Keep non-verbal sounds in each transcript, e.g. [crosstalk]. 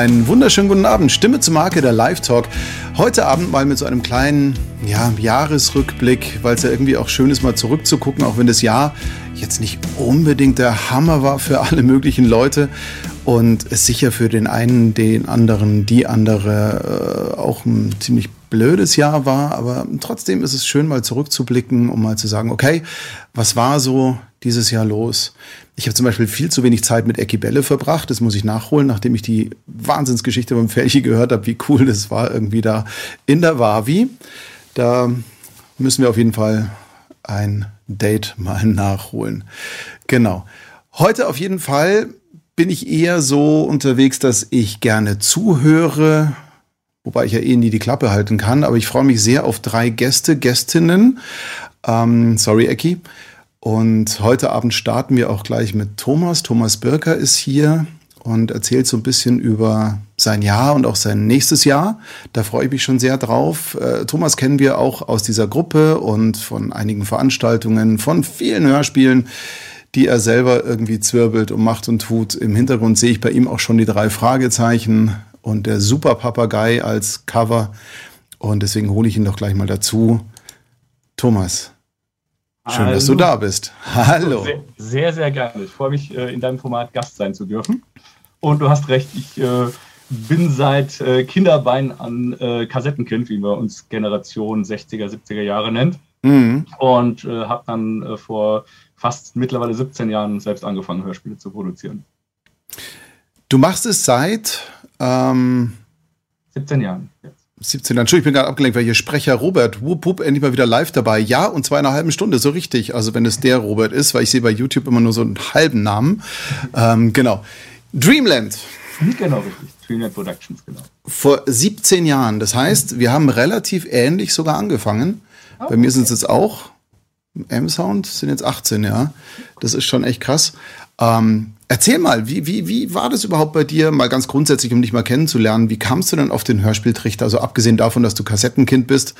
Einen wunderschönen guten Abend. Stimme zur Marke der Live Talk. Heute Abend mal mit so einem kleinen ja, Jahresrückblick, weil es ja irgendwie auch schön ist, mal zurückzugucken, auch wenn das Jahr jetzt nicht unbedingt der Hammer war für alle möglichen Leute und es sicher für den einen, den anderen, die andere äh, auch ein ziemlich blödes Jahr war, aber trotzdem ist es schön, mal zurückzublicken, um mal zu sagen, okay, was war so dieses Jahr los? Ich habe zum Beispiel viel zu wenig Zeit mit Ecki Bälle verbracht. Das muss ich nachholen, nachdem ich die Wahnsinnsgeschichte beim Felchi gehört habe, wie cool das war irgendwie da in der Wavi. Da müssen wir auf jeden Fall ein Date mal nachholen. Genau. Heute auf jeden Fall bin ich eher so unterwegs, dass ich gerne zuhöre, wobei ich ja eh nie die Klappe halten kann, aber ich freue mich sehr auf drei Gäste, Gästinnen. Ähm, sorry, Ecki. Und heute Abend starten wir auch gleich mit Thomas. Thomas Birker ist hier und erzählt so ein bisschen über sein Jahr und auch sein nächstes Jahr. Da freue ich mich schon sehr drauf. Äh, Thomas kennen wir auch aus dieser Gruppe und von einigen Veranstaltungen, von vielen Hörspielen, die er selber irgendwie zwirbelt und macht und tut. Im Hintergrund sehe ich bei ihm auch schon die drei Fragezeichen und der Super Papagei als Cover. Und deswegen hole ich ihn doch gleich mal dazu. Thomas, Schön, Hallo. dass du da bist. Hallo. Sehr, sehr, sehr gerne. Ich freue mich, äh, in deinem Format Gast sein zu dürfen. Und du hast recht, ich äh, bin seit äh, Kinderbein an Kassettenkind, wie man uns Generation 60er, 70er Jahre nennt. Mhm. Und habe dann vor fast mittlerweile 17 Jahren selbst angefangen, Hörspiele zu produzieren. Du machst es seit ähm 17 Jahren. Jetzt. 17. Entschuldigung, ich bin gerade abgelenkt, weil hier Sprecher Robert, wupp, wupp, endlich mal wieder live dabei. Ja, und zwar in einer halben Stunde, so richtig. Also wenn es der Robert ist, weil ich sehe bei YouTube immer nur so einen halben Namen. Ähm, genau. Dreamland. Genau, richtig. Dreamland Productions, genau. Vor 17 Jahren. Das heißt, wir haben relativ ähnlich sogar angefangen. Oh, bei mir sind es jetzt auch. M-Sound sind jetzt 18, ja. Das ist schon echt krass. Ähm, Erzähl mal, wie, wie, wie war das überhaupt bei dir, mal ganz grundsätzlich, um dich mal kennenzulernen? Wie kamst du denn auf den Hörspieltrichter? Also abgesehen davon, dass du Kassettenkind bist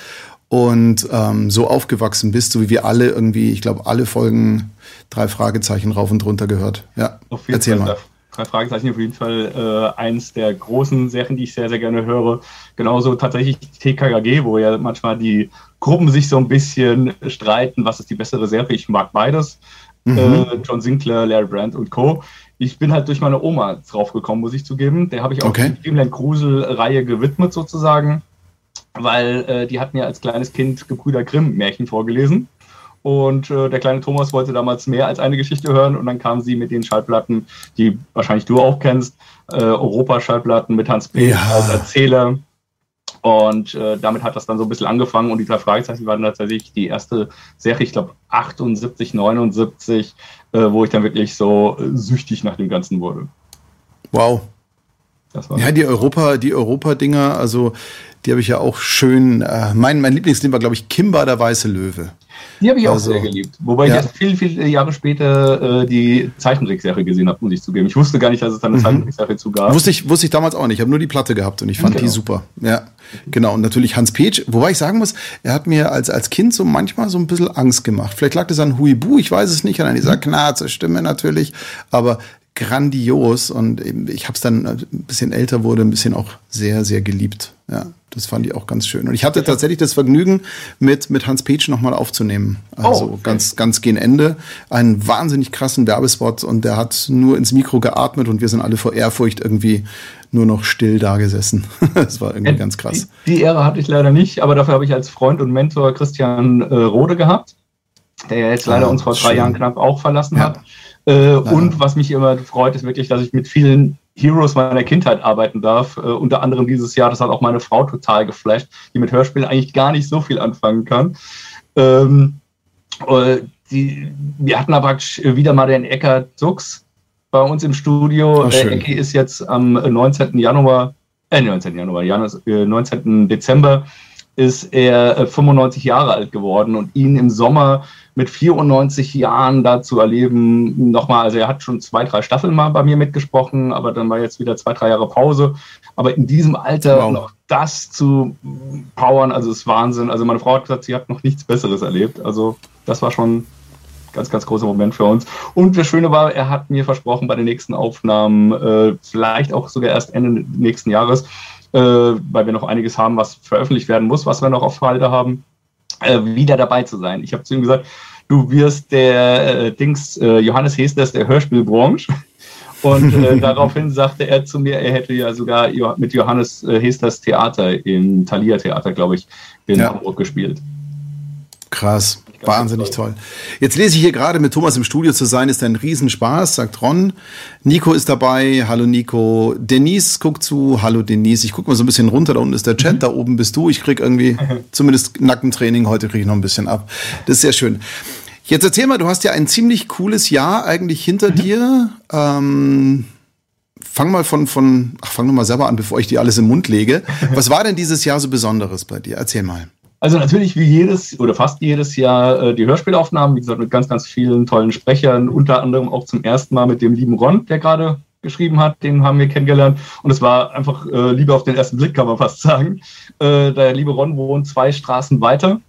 und ähm, so aufgewachsen bist, so wie wir alle irgendwie, ich glaube, alle Folgen drei Fragezeichen rauf und runter gehört. Ja, auf jeden erzähl Fall. mal. Drei Fragezeichen auf jeden Fall äh, eins der großen Serien, die ich sehr, sehr gerne höre. Genauso tatsächlich TKKG, wo ja manchmal die Gruppen sich so ein bisschen streiten, was ist die bessere Serie. Ich mag beides. Mhm. Äh, John Sinclair, Larry Brandt und Co. Ich bin halt durch meine Oma draufgekommen, muss ich zugeben. Der habe ich auch okay. die Dreamland Grusel-Reihe gewidmet sozusagen, weil äh, die hat mir als kleines Kind Gebrüder Grimm Märchen vorgelesen. Und äh, der kleine Thomas wollte damals mehr als eine Geschichte hören und dann kam sie mit den Schallplatten, die wahrscheinlich du auch kennst, äh, Europa-Schallplatten mit Hans P. Ja. als Erzähler. Und äh, damit hat das dann so ein bisschen angefangen und die drei Fragezeichen waren tatsächlich die erste Serie, ich glaube 78, 79, äh, wo ich dann wirklich so äh, süchtig nach dem Ganzen wurde. Wow. ja, die Europa, die Europa-Dinger, also die habe ich ja auch schön. Äh, mein, mein Lieblingslied war, glaube ich, Kimba der weiße Löwe. Die habe ich auch also, sehr geliebt. Wobei ja. ich erst viele, viele Jahre später äh, die Zeichentrickserie gesehen habe, muss ich zugeben. Ich wusste gar nicht, dass es da eine mhm. Zeichentrickserie zu gab. Wusste ich, wusste ich damals auch nicht. Ich habe nur die Platte gehabt und ich fand genau. die super. Ja, genau. Und natürlich Hans Petsch. Wobei ich sagen muss, er hat mir als, als Kind so manchmal so ein bisschen Angst gemacht. Vielleicht lag das an Huibu, ich weiß es nicht, an dieser mhm. Knarze Stimme natürlich. Aber grandios und ich habe es dann ein bisschen älter wurde, ein bisschen auch sehr, sehr geliebt. Ja, das fand ich auch ganz schön. Und ich hatte tatsächlich das Vergnügen, mit, mit Hans Petsch nochmal aufzunehmen. Also oh, okay. ganz, ganz gegen Ende. Einen wahnsinnig krassen Werbespot und der hat nur ins Mikro geatmet und wir sind alle vor Ehrfurcht irgendwie nur noch still da gesessen. [laughs] das war irgendwie ganz krass. Die, die, Ehre hatte ich leider nicht, aber dafür habe ich als Freund und Mentor Christian äh, Rode gehabt, der jetzt leider ah, uns vor drei schön. Jahren knapp auch verlassen ja. hat. Äh, und was mich immer freut, ist wirklich, dass ich mit vielen Heroes meiner Kindheit arbeiten darf. Äh, unter anderem dieses Jahr, das hat auch meine Frau total geflasht, die mit Hörspielen eigentlich gar nicht so viel anfangen kann. Ähm, äh, die, wir hatten aber wieder mal den Eckart Sux bei uns im Studio. Oh, Der Ecki ist jetzt am 19. Januar, äh, 19. Januar, Januar 19. Äh, Dezember ist er 95 äh, Jahre alt geworden und ihn im Sommer mit 94 Jahren da zu erleben, nochmal, also er hat schon zwei, drei Staffeln mal bei mir mitgesprochen, aber dann war jetzt wieder zwei, drei Jahre Pause. Aber in diesem Alter wow. noch das zu powern, also ist Wahnsinn. Also meine Frau hat gesagt, sie hat noch nichts Besseres erlebt. Also das war schon ganz, ganz großer Moment für uns. Und das Schöne war, er hat mir versprochen, bei den nächsten Aufnahmen, äh, vielleicht auch sogar erst Ende nächsten Jahres, weil wir noch einiges haben, was veröffentlicht werden muss, was wir noch auf Halde haben, äh, wieder dabei zu sein. Ich habe zu ihm gesagt, du wirst der äh, Dings, äh, Johannes Hesters der Hörspielbranche. [laughs] Und äh, [laughs] daraufhin sagte er zu mir, er hätte ja sogar mit Johannes äh, Hesters Theater im Thalia Theater, glaube ich, in ja. Hamburg gespielt. Krass. Wahnsinnig toll. Jetzt lese ich hier gerade, mit Thomas im Studio zu sein, ist ein Riesenspaß, sagt Ron. Nico ist dabei. Hallo Nico. Denise guckt zu. Hallo Denise. Ich gucke mal so ein bisschen runter. Da unten ist der Chat. Mhm. Da oben bist du. Ich krieg irgendwie [laughs] zumindest Nackentraining. Heute kriege ich noch ein bisschen ab. Das ist sehr schön. Jetzt erzähl mal, du hast ja ein ziemlich cooles Jahr eigentlich hinter mhm. dir. Ähm, fang mal von, von, ach, fang doch mal selber an, bevor ich dir alles im Mund lege. [laughs] Was war denn dieses Jahr so Besonderes bei dir? Erzähl mal. Also natürlich wie jedes oder fast jedes Jahr äh, die Hörspielaufnahmen, wie gesagt, mit ganz, ganz vielen tollen Sprechern, unter anderem auch zum ersten Mal mit dem lieben Ron, der gerade geschrieben hat, den haben wir kennengelernt. Und es war einfach äh, Liebe auf den ersten Blick, kann man fast sagen. Äh, der liebe Ron wohnt zwei Straßen weiter.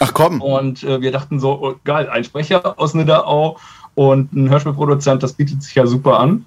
Ach komm. Und äh, wir dachten so, oh, geil, ein Sprecher aus Nidderau und ein Hörspielproduzent, das bietet sich ja super an.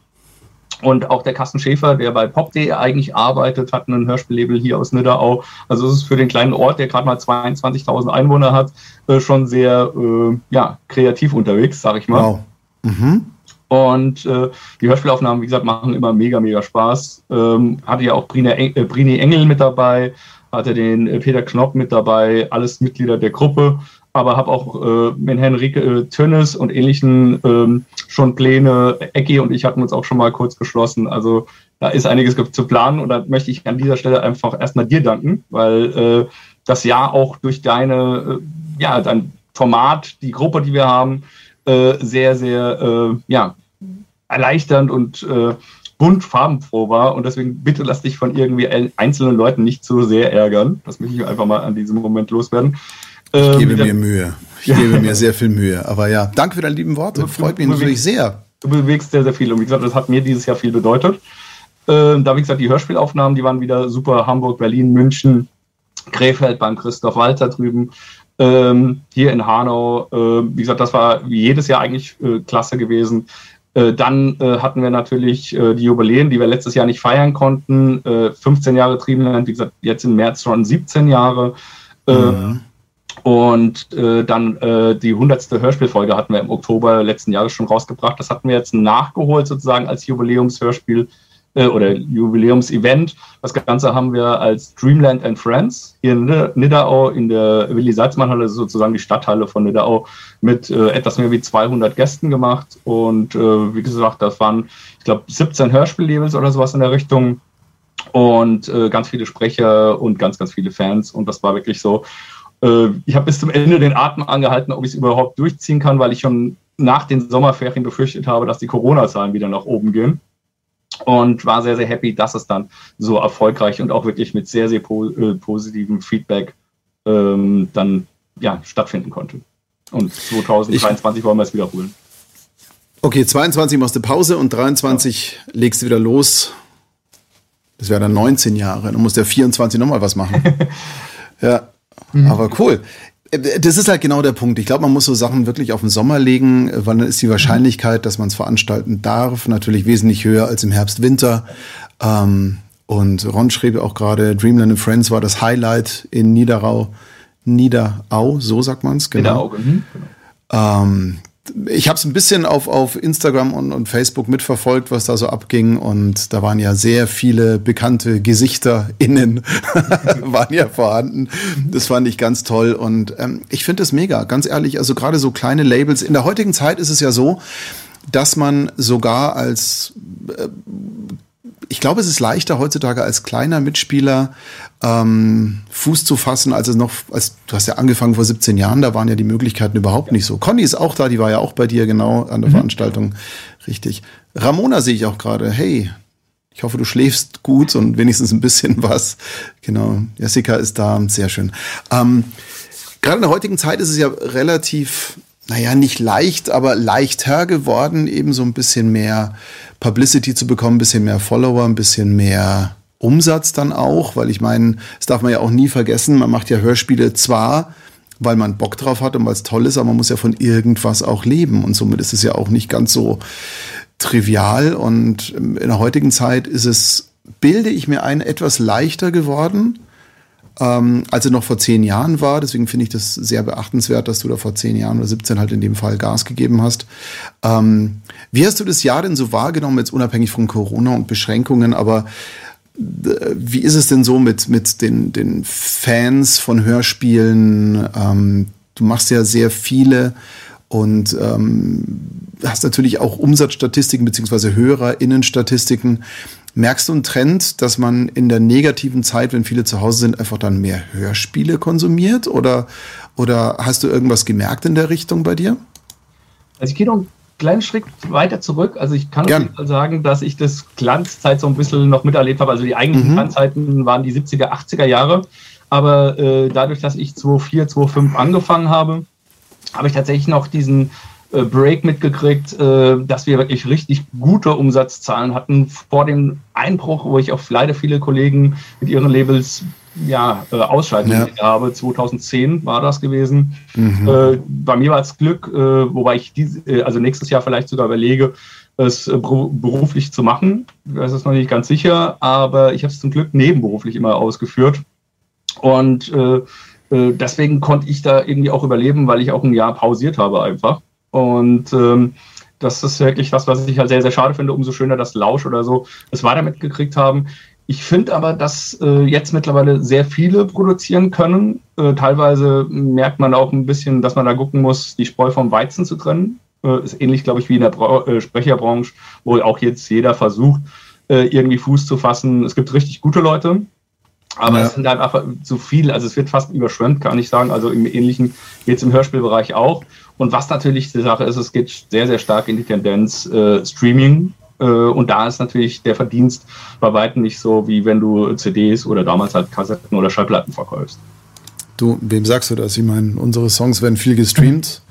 Und auch der Carsten Schäfer, der bei pop.de eigentlich arbeitet, hat einen Hörspiellabel hier aus Nidderau. Also es ist für den kleinen Ort, der gerade mal 22.000 Einwohner hat, äh, schon sehr äh, ja, kreativ unterwegs, sag ich mal. Wow. Mhm. Und äh, die Hörspielaufnahmen, wie gesagt, machen immer mega, mega Spaß. Ähm, hatte ja auch Brine, äh, Brini Engel mit dabei, hatte den äh, Peter Knopp mit dabei, alles Mitglieder der Gruppe aber habe auch äh, mit Henrike äh, Tönnes und ähnlichen ähm, schon Pläne. Ecki und ich hatten uns auch schon mal kurz geschlossen. Also da ist einiges zu planen und da möchte ich an dieser Stelle einfach erstmal dir danken, weil äh, das Jahr auch durch deine, äh, ja, dein Format, die Gruppe, die wir haben, äh, sehr, sehr, äh, ja, erleichternd und äh, bunt farbenfroh war und deswegen bitte lass dich von irgendwie einzelnen Leuten nicht so sehr ärgern. Das möchte ich einfach mal an diesem Moment loswerden. Ich ähm, gebe mir Mühe. Ich ja. gebe mir sehr viel Mühe. Aber ja, danke für deine lieben Worte. Freut mich natürlich sehr. Du bewegst sehr, sehr viel. Und wie gesagt, das hat mir dieses Jahr viel bedeutet. Ähm, da, wie gesagt, die Hörspielaufnahmen, die waren wieder super. Hamburg, Berlin, München, Krefeld beim Christoph Walter drüben. Ähm, hier in Hanau. Äh, wie gesagt, das war jedes Jahr eigentlich äh, klasse gewesen. Äh, dann äh, hatten wir natürlich äh, die Jubiläen, die wir letztes Jahr nicht feiern konnten. 15 Jahre Triebenland, wie gesagt, jetzt im März schon 17 Jahre. Mhm. Und äh, dann äh, die hundertste Hörspielfolge hatten wir im Oktober letzten Jahres schon rausgebracht. Das hatten wir jetzt nachgeholt sozusagen als Jubiläumshörspiel äh, oder Jubiläumsevent. Das Ganze haben wir als Dreamland and Friends hier in Nidderau in der Willi Salzmann Halle, sozusagen die Stadthalle von Nidderau, mit äh, etwas mehr wie 200 Gästen gemacht. Und äh, wie gesagt, das waren, ich glaube, 17 Hörspiellabels oder sowas in der Richtung und äh, ganz viele Sprecher und ganz, ganz viele Fans. Und das war wirklich so äh, ich habe bis zum Ende den Atem angehalten, ob ich es überhaupt durchziehen kann, weil ich schon nach den Sommerferien befürchtet habe, dass die Corona-Zahlen wieder nach oben gehen. Und war sehr, sehr happy, dass es dann so erfolgreich und auch wirklich mit sehr, sehr po äh, positivem Feedback ähm, dann ja, stattfinden konnte. Und 2023 ich wollen wir es wiederholen. Okay, 22 machst du Pause und 23 ja. legst du wieder los. Das wäre dann 19 Jahre. Dann muss der 24 nochmal was machen. [laughs] ja. Mhm. Aber cool. Das ist halt genau der Punkt. Ich glaube, man muss so Sachen wirklich auf den Sommer legen, weil dann ist die Wahrscheinlichkeit, dass man es veranstalten darf, natürlich wesentlich höher als im Herbst, Winter. Ähm, und Ron schrieb auch gerade, Dreamland and Friends war das Highlight in Niederau. Niederau, so sagt man es, genau. Niederau, mhm. Ähm, ich habe es ein bisschen auf, auf Instagram und, und Facebook mitverfolgt, was da so abging. Und da waren ja sehr viele bekannte Gesichter innen, [laughs] waren ja vorhanden. Das fand ich ganz toll. Und ähm, ich finde es mega, ganz ehrlich. Also gerade so kleine Labels. In der heutigen Zeit ist es ja so, dass man sogar als äh, ich glaube, es ist leichter heutzutage als kleiner Mitspieler ähm, Fuß zu fassen, als es noch, als du hast ja angefangen vor 17 Jahren, da waren ja die Möglichkeiten überhaupt ja. nicht so. Conny ist auch da, die war ja auch bei dir genau an der mhm. Veranstaltung. Richtig. Ramona sehe ich auch gerade. Hey, ich hoffe, du schläfst gut und wenigstens ein bisschen [laughs] was. Genau. Jessica ist da, sehr schön. Ähm, Gerade in der heutigen Zeit ist es ja relativ naja, nicht leicht, aber leichter geworden, eben so ein bisschen mehr Publicity zu bekommen, ein bisschen mehr Follower, ein bisschen mehr Umsatz dann auch, weil ich meine, das darf man ja auch nie vergessen, man macht ja Hörspiele zwar weil man Bock drauf hat und weil es toll ist, aber man muss ja von irgendwas auch leben. Und somit ist es ja auch nicht ganz so trivial. Und in der heutigen Zeit ist es, bilde ich mir ein, etwas leichter geworden, ähm, als er noch vor zehn Jahren war. Deswegen finde ich das sehr beachtenswert, dass du da vor zehn Jahren oder 17 halt in dem Fall Gas gegeben hast. Ähm, wie hast du das Jahr denn so wahrgenommen, jetzt unabhängig von Corona und Beschränkungen, aber äh, wie ist es denn so mit, mit den, den Fans von Hörspielen? Ähm, du machst ja sehr viele und ähm, hast natürlich auch Umsatzstatistiken beziehungsweise HörerInnenstatistiken. Merkst du einen Trend, dass man in der negativen Zeit, wenn viele zu Hause sind, einfach dann mehr Hörspiele konsumiert? Oder, oder hast du irgendwas gemerkt in der Richtung bei dir? Also ich gehe noch kleinen Schritt weiter zurück. Also ich kann Gern. auf jeden Fall sagen, dass ich das Glanzzeit so ein bisschen noch miterlebt habe. Also die eigentlichen mhm. Glanzzeiten waren die 70er, 80er Jahre. Aber äh, dadurch, dass ich 2004, 2005 angefangen habe, habe ich tatsächlich noch diesen äh, Break mitgekriegt, äh, dass wir wirklich richtig gute Umsatzzahlen hatten vor dem Einbruch, wo ich auf leider viele Kollegen mit ihren Labels ja, äh, ausschalten ja. habe. 2010 war das gewesen. Mhm. Äh, bei mir war es Glück, äh, wobei ich diese, äh, also nächstes Jahr vielleicht sogar überlege, es beruflich zu machen. Das ist noch nicht ganz sicher, aber ich habe es zum Glück nebenberuflich immer ausgeführt. Und deswegen konnte ich da irgendwie auch überleben, weil ich auch ein Jahr pausiert habe einfach. Und ähm, das ist wirklich was, was ich halt sehr, sehr schade finde. Umso schöner, dass Lausch oder so es weiter mitgekriegt haben. Ich finde aber, dass äh, jetzt mittlerweile sehr viele produzieren können. Äh, teilweise merkt man auch ein bisschen, dass man da gucken muss, die Spreu vom Weizen zu trennen. Äh, ist ähnlich, glaube ich, wie in der Bra äh, Sprecherbranche, wo auch jetzt jeder versucht, äh, irgendwie Fuß zu fassen. Es gibt richtig gute Leute, aber ja. es sind einfach zu viel. Also es wird fast überschwemmt, kann ich sagen. Also im Ähnlichen jetzt im Hörspielbereich auch. Und was natürlich die Sache ist, es geht sehr, sehr stark in die Tendenz äh, Streaming. Äh, und da ist natürlich der Verdienst bei weitem nicht so, wie wenn du CDs oder damals halt Kassetten oder Schallplatten verkaufst. Du, wem sagst du das? Ich meine, unsere Songs werden viel gestreamt.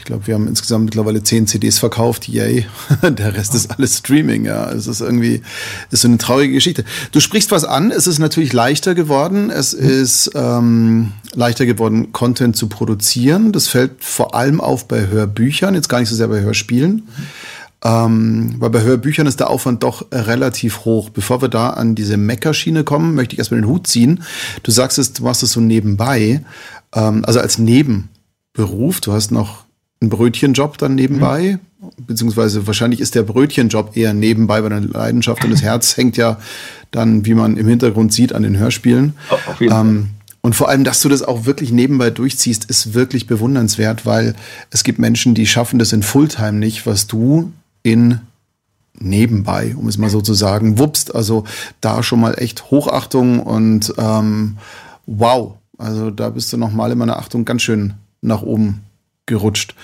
Ich glaube, wir haben insgesamt mittlerweile zehn CDs verkauft. Yay. [laughs] Der Rest ist alles Streaming. Ja, es ist irgendwie, ist so eine traurige Geschichte. Du sprichst was an. Es ist natürlich leichter geworden. Es mhm. ist ähm, leichter geworden, Content zu produzieren. Das fällt vor allem auf bei Hörbüchern, jetzt gar nicht so sehr bei Hörspielen. Ähm, weil bei Hörbüchern ist der Aufwand doch relativ hoch. Bevor wir da an diese Meckerschiene kommen, möchte ich erstmal den Hut ziehen. Du sagst es, du machst es so nebenbei, ähm, also als Nebenberuf. Du hast noch einen Brötchenjob dann nebenbei, mhm. beziehungsweise wahrscheinlich ist der Brötchenjob eher nebenbei, weil deine Leidenschaft und das Herz [laughs] hängt ja dann, wie man im Hintergrund sieht, an den Hörspielen. Auf jeden Fall. Ähm, und vor allem, dass du das auch wirklich nebenbei durchziehst, ist wirklich bewundernswert, weil es gibt Menschen, die schaffen das in Fulltime nicht, was du in nebenbei, um es mal so zu sagen, wupst. Also da schon mal echt Hochachtung und ähm, wow. Also da bist du nochmal in meiner Achtung ganz schön nach oben gerutscht.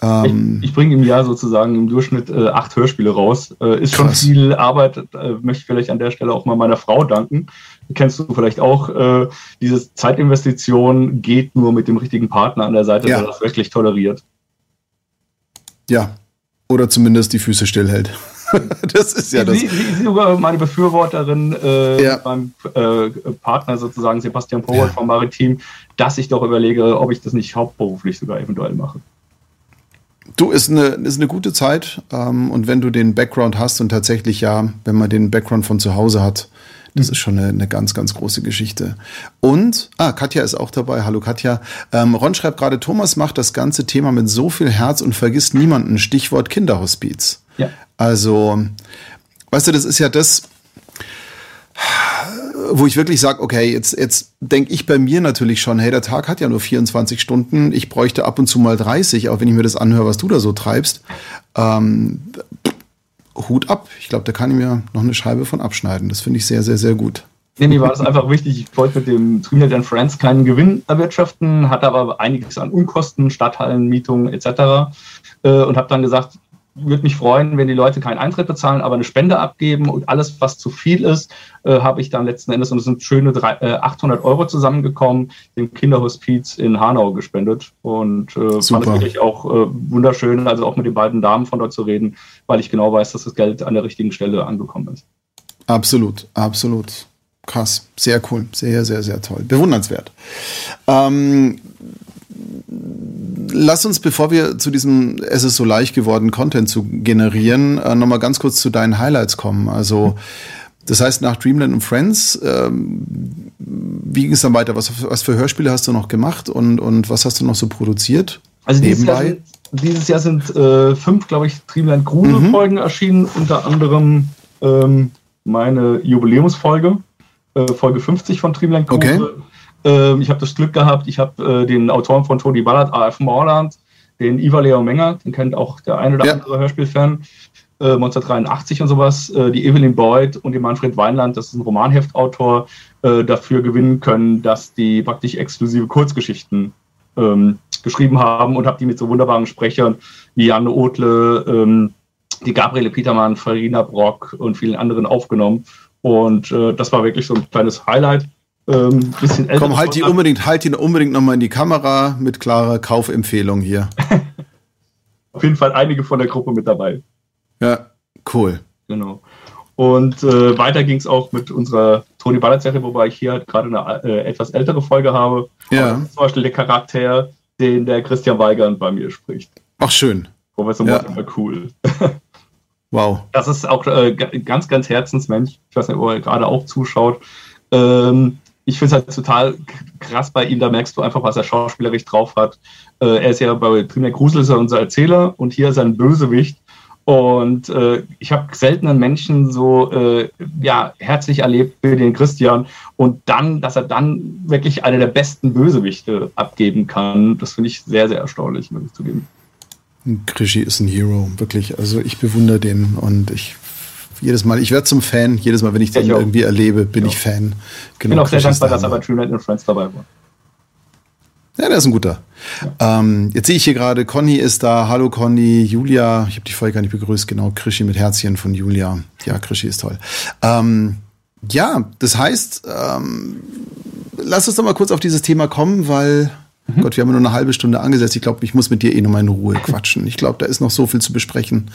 Ähm, ich, ich bringe im Jahr sozusagen im Durchschnitt äh, acht Hörspiele raus. Äh, ist krass. schon viel Arbeit, äh, möchte ich vielleicht an der Stelle auch mal meiner Frau danken. Kennst du vielleicht auch, äh, diese Zeitinvestition geht nur mit dem richtigen Partner an der Seite, ja. der das wirklich toleriert. Ja, oder zumindest die Füße stillhält. [laughs] das ist ja das. Sie, sie sogar meine Befürworterin äh, ja. beim äh, Partner sozusagen, Sebastian Powert ja. vom Maritim, dass ich doch überlege, ob ich das nicht hauptberuflich sogar eventuell mache. Du, ist eine, ist eine gute Zeit. Ähm, und wenn du den Background hast und tatsächlich ja, wenn man den Background von zu Hause hat, das mhm. ist schon eine, eine, ganz, ganz große Geschichte. Und, ah, Katja ist auch dabei. Hallo Katja. Ähm, Ron schreibt gerade, Thomas macht das ganze Thema mit so viel Herz und vergisst niemanden. Stichwort Kinderhospiz. Ja. Also, weißt du, das ist ja das, wo ich wirklich sage, okay, jetzt, jetzt denke ich bei mir natürlich schon, hey, der Tag hat ja nur 24 Stunden, ich bräuchte ab und zu mal 30, auch wenn ich mir das anhöre, was du da so treibst. Ähm, Hut ab. Ich glaube, da kann ich mir noch eine Scheibe von abschneiden. Das finde ich sehr, sehr, sehr gut. Nee, mir war es einfach wichtig, ich wollte mit dem Trinidad and Friends keinen Gewinn erwirtschaften, hatte aber einiges an Unkosten, Stadthallenmietungen etc. Äh, und habe dann gesagt, würde mich freuen, wenn die Leute keinen Eintritt bezahlen, aber eine Spende abgeben und alles, was zu viel ist, äh, habe ich dann letzten Endes, und es sind schöne drei, äh, 800 Euro zusammengekommen, dem Kinderhospiz in Hanau gespendet und äh, fand es wirklich auch äh, wunderschön, also auch mit den beiden Damen von dort zu reden, weil ich genau weiß, dass das Geld an der richtigen Stelle angekommen ist. Absolut, absolut. krass. Sehr cool. Sehr, sehr, sehr toll. Bewundernswert. Ähm, lass uns, bevor wir zu diesem Es ist so leicht geworden, Content zu generieren, äh, nochmal ganz kurz zu deinen Highlights kommen. Also, das heißt, nach Dreamland und Friends, ähm, wie ging es dann weiter? Was, was für Hörspiele hast du noch gemacht und, und was hast du noch so produziert? Also dieses Jahr sind, dieses Jahr sind äh, fünf, glaube ich, Dreamland Grusel-Folgen mhm. erschienen, unter anderem ähm, meine Jubiläumsfolge, äh, Folge 50 von Dreamland Grusel. Okay. Ähm, ich habe das Glück gehabt, ich habe äh, den Autoren von Tony Ballard, A.F. Morland, den Ivar Leo Menger, den kennt auch der ein oder ja. andere Hörspielfan, äh, Monster 83 und sowas, äh, die Evelyn Boyd und die Manfred Weinland, das ist ein Romanheftautor, äh, dafür gewinnen können, dass die praktisch exklusive Kurzgeschichten ähm, geschrieben haben und habe die mit so wunderbaren Sprechern wie Janne Otle, ähm, die Gabriele Petermann, Farina Brock und vielen anderen aufgenommen. Und äh, das war wirklich so ein kleines Highlight. Ähm, bisschen älter. Komm, halt die unbedingt, halt die unbedingt nochmal in die Kamera mit klarer Kaufempfehlung hier. [laughs] Auf jeden Fall einige von der Gruppe mit dabei. Ja, cool. Genau. Und äh, weiter ging es auch mit unserer Tony Ballard-Serie, wobei ich hier halt gerade eine äh, etwas ältere Folge habe. Ja. zum Beispiel der Charakter, den der Christian Weigand bei mir spricht. Ach, schön. Professor ja. Mortimer cool. [laughs] wow. Das ist auch äh, ganz, ganz Herzensmensch. Ich weiß nicht, ob er gerade auch zuschaut. Ähm, ich finde es halt total krass bei ihm, da merkst du einfach, was er schauspielerisch drauf hat. Äh, er ist ja bei Primär Grusel ist er unser Erzähler und hier ist er ein Bösewicht. Und äh, ich habe selten einen Menschen so äh, ja, herzlich erlebt wie den Christian. Und dann, dass er dann wirklich eine der besten Bösewichte abgeben kann, das finde ich sehr, sehr erstaunlich, muss ich zugeben. Krischi ist ein Hero, wirklich. Also ich bewundere den und ich jedes Mal, ich werde zum Fan, jedes Mal, wenn ich den ich irgendwie erlebe, bin ich Fan. Genau, ich bin auch sehr dankbar, dass aber True Night and Friends dabei war. Ja, der ist ein guter. Ja. Ähm, jetzt sehe ich hier gerade, Conny ist da. Hallo Conny, Julia. Ich habe dich vorher gar nicht begrüßt. Genau, Krischi mit Herzchen von Julia. Ja, Krischi ist toll. Ähm, ja, das heißt, ähm, lass uns doch mal kurz auf dieses Thema kommen, weil Mhm. Gott, wir haben nur eine halbe Stunde angesetzt. Ich glaube, ich muss mit dir eh nochmal in Ruhe quatschen. Ich glaube, da ist noch so viel zu besprechen.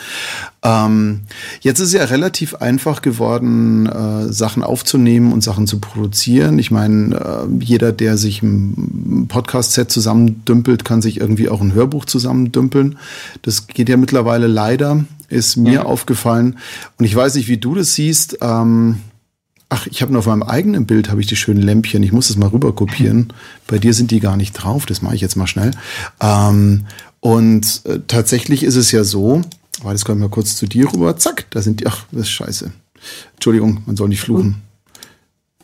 Ähm, jetzt ist es ja relativ einfach geworden, äh, Sachen aufzunehmen und Sachen zu produzieren. Ich meine, äh, jeder, der sich ein Podcast-Set zusammendümpelt, kann sich irgendwie auch ein Hörbuch zusammendümpeln. Das geht ja mittlerweile leider, ist mir ja. aufgefallen. Und ich weiß nicht, wie du das siehst. Ähm, Ach, ich habe nur auf meinem eigenen Bild habe ich die schönen Lämpchen. Ich muss das mal rüber kopieren. [laughs] Bei dir sind die gar nicht drauf. Das mache ich jetzt mal schnell. Ähm, und äh, tatsächlich ist es ja so. Warte, jetzt kommen wir kurz zu dir rüber. Zack, da sind die. Ach, das ist scheiße. Entschuldigung, man soll nicht fluchen.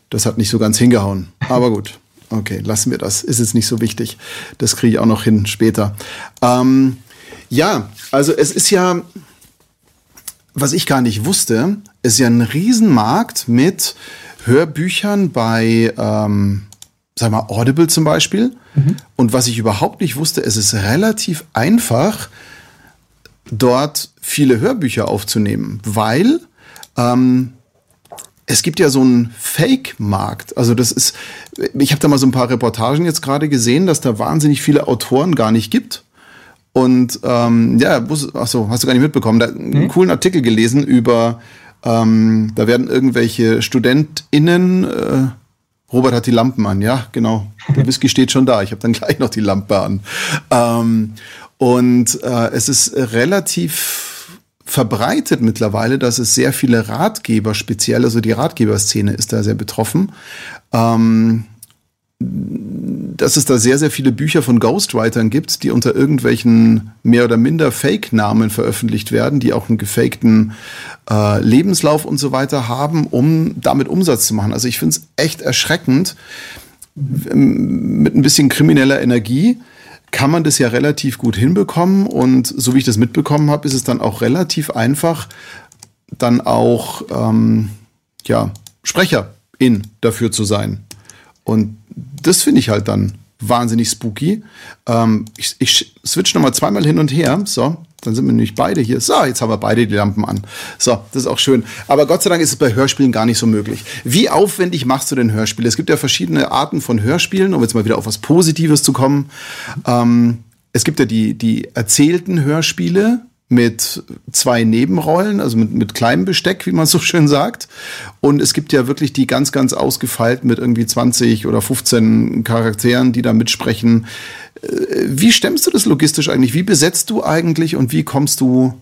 Das hat nicht so ganz hingehauen. Aber gut. Okay, lassen wir das. Ist jetzt nicht so wichtig. Das kriege ich auch noch hin später. Ähm, ja, also es ist ja, was ich gar nicht wusste, ist ja ein Riesenmarkt mit Hörbüchern bei, ähm, sag mal, Audible zum Beispiel. Mhm. Und was ich überhaupt nicht wusste, es ist relativ einfach, dort viele Hörbücher aufzunehmen, weil ähm, es gibt ja so einen Fake-Markt. Also das ist, ich habe da mal so ein paar Reportagen jetzt gerade gesehen, dass da wahnsinnig viele Autoren gar nicht gibt. Und ähm, ja, achso, hast du gar nicht mitbekommen, da einen hm? coolen Artikel gelesen über, ähm, da werden irgendwelche StudentInnen, äh, Robert hat die Lampen an, ja, genau. Der Whisky [laughs] steht schon da, ich habe dann gleich noch die Lampe an. Ähm, und äh, es ist relativ verbreitet mittlerweile, dass es sehr viele Ratgeber, speziell also die Ratgeberszene ist da sehr betroffen. Ähm, dass es da sehr, sehr viele Bücher von Ghostwritern gibt, die unter irgendwelchen mehr oder minder Fake-Namen veröffentlicht werden, die auch einen gefakten äh, Lebenslauf und so weiter haben, um damit Umsatz zu machen. Also ich finde es echt erschreckend. Mit ein bisschen krimineller Energie kann man das ja relativ gut hinbekommen und so wie ich das mitbekommen habe, ist es dann auch relativ einfach, dann auch ähm, ja, Sprecherin dafür zu sein. Und das finde ich halt dann wahnsinnig spooky. Ähm, ich, ich switch nochmal zweimal hin und her. So, dann sind wir nämlich beide hier. So, jetzt haben wir beide die Lampen an. So, das ist auch schön. Aber Gott sei Dank ist es bei Hörspielen gar nicht so möglich. Wie aufwendig machst du denn Hörspiele? Es gibt ja verschiedene Arten von Hörspielen, um jetzt mal wieder auf was Positives zu kommen. Ähm, es gibt ja die, die erzählten Hörspiele, mit zwei Nebenrollen, also mit, mit kleinem Besteck, wie man so schön sagt. Und es gibt ja wirklich die ganz, ganz ausgefeilt mit irgendwie 20 oder 15 Charakteren, die da mitsprechen. Äh, wie stemmst du das logistisch eigentlich? Wie besetzt du eigentlich und wie kommst du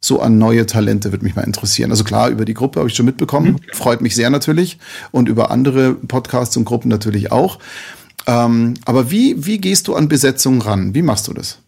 so an neue Talente, würde mich mal interessieren. Also klar, über die Gruppe habe ich schon mitbekommen, mhm. freut mich sehr natürlich. Und über andere Podcasts und Gruppen natürlich auch. Ähm, aber wie, wie gehst du an Besetzungen ran? Wie machst du das?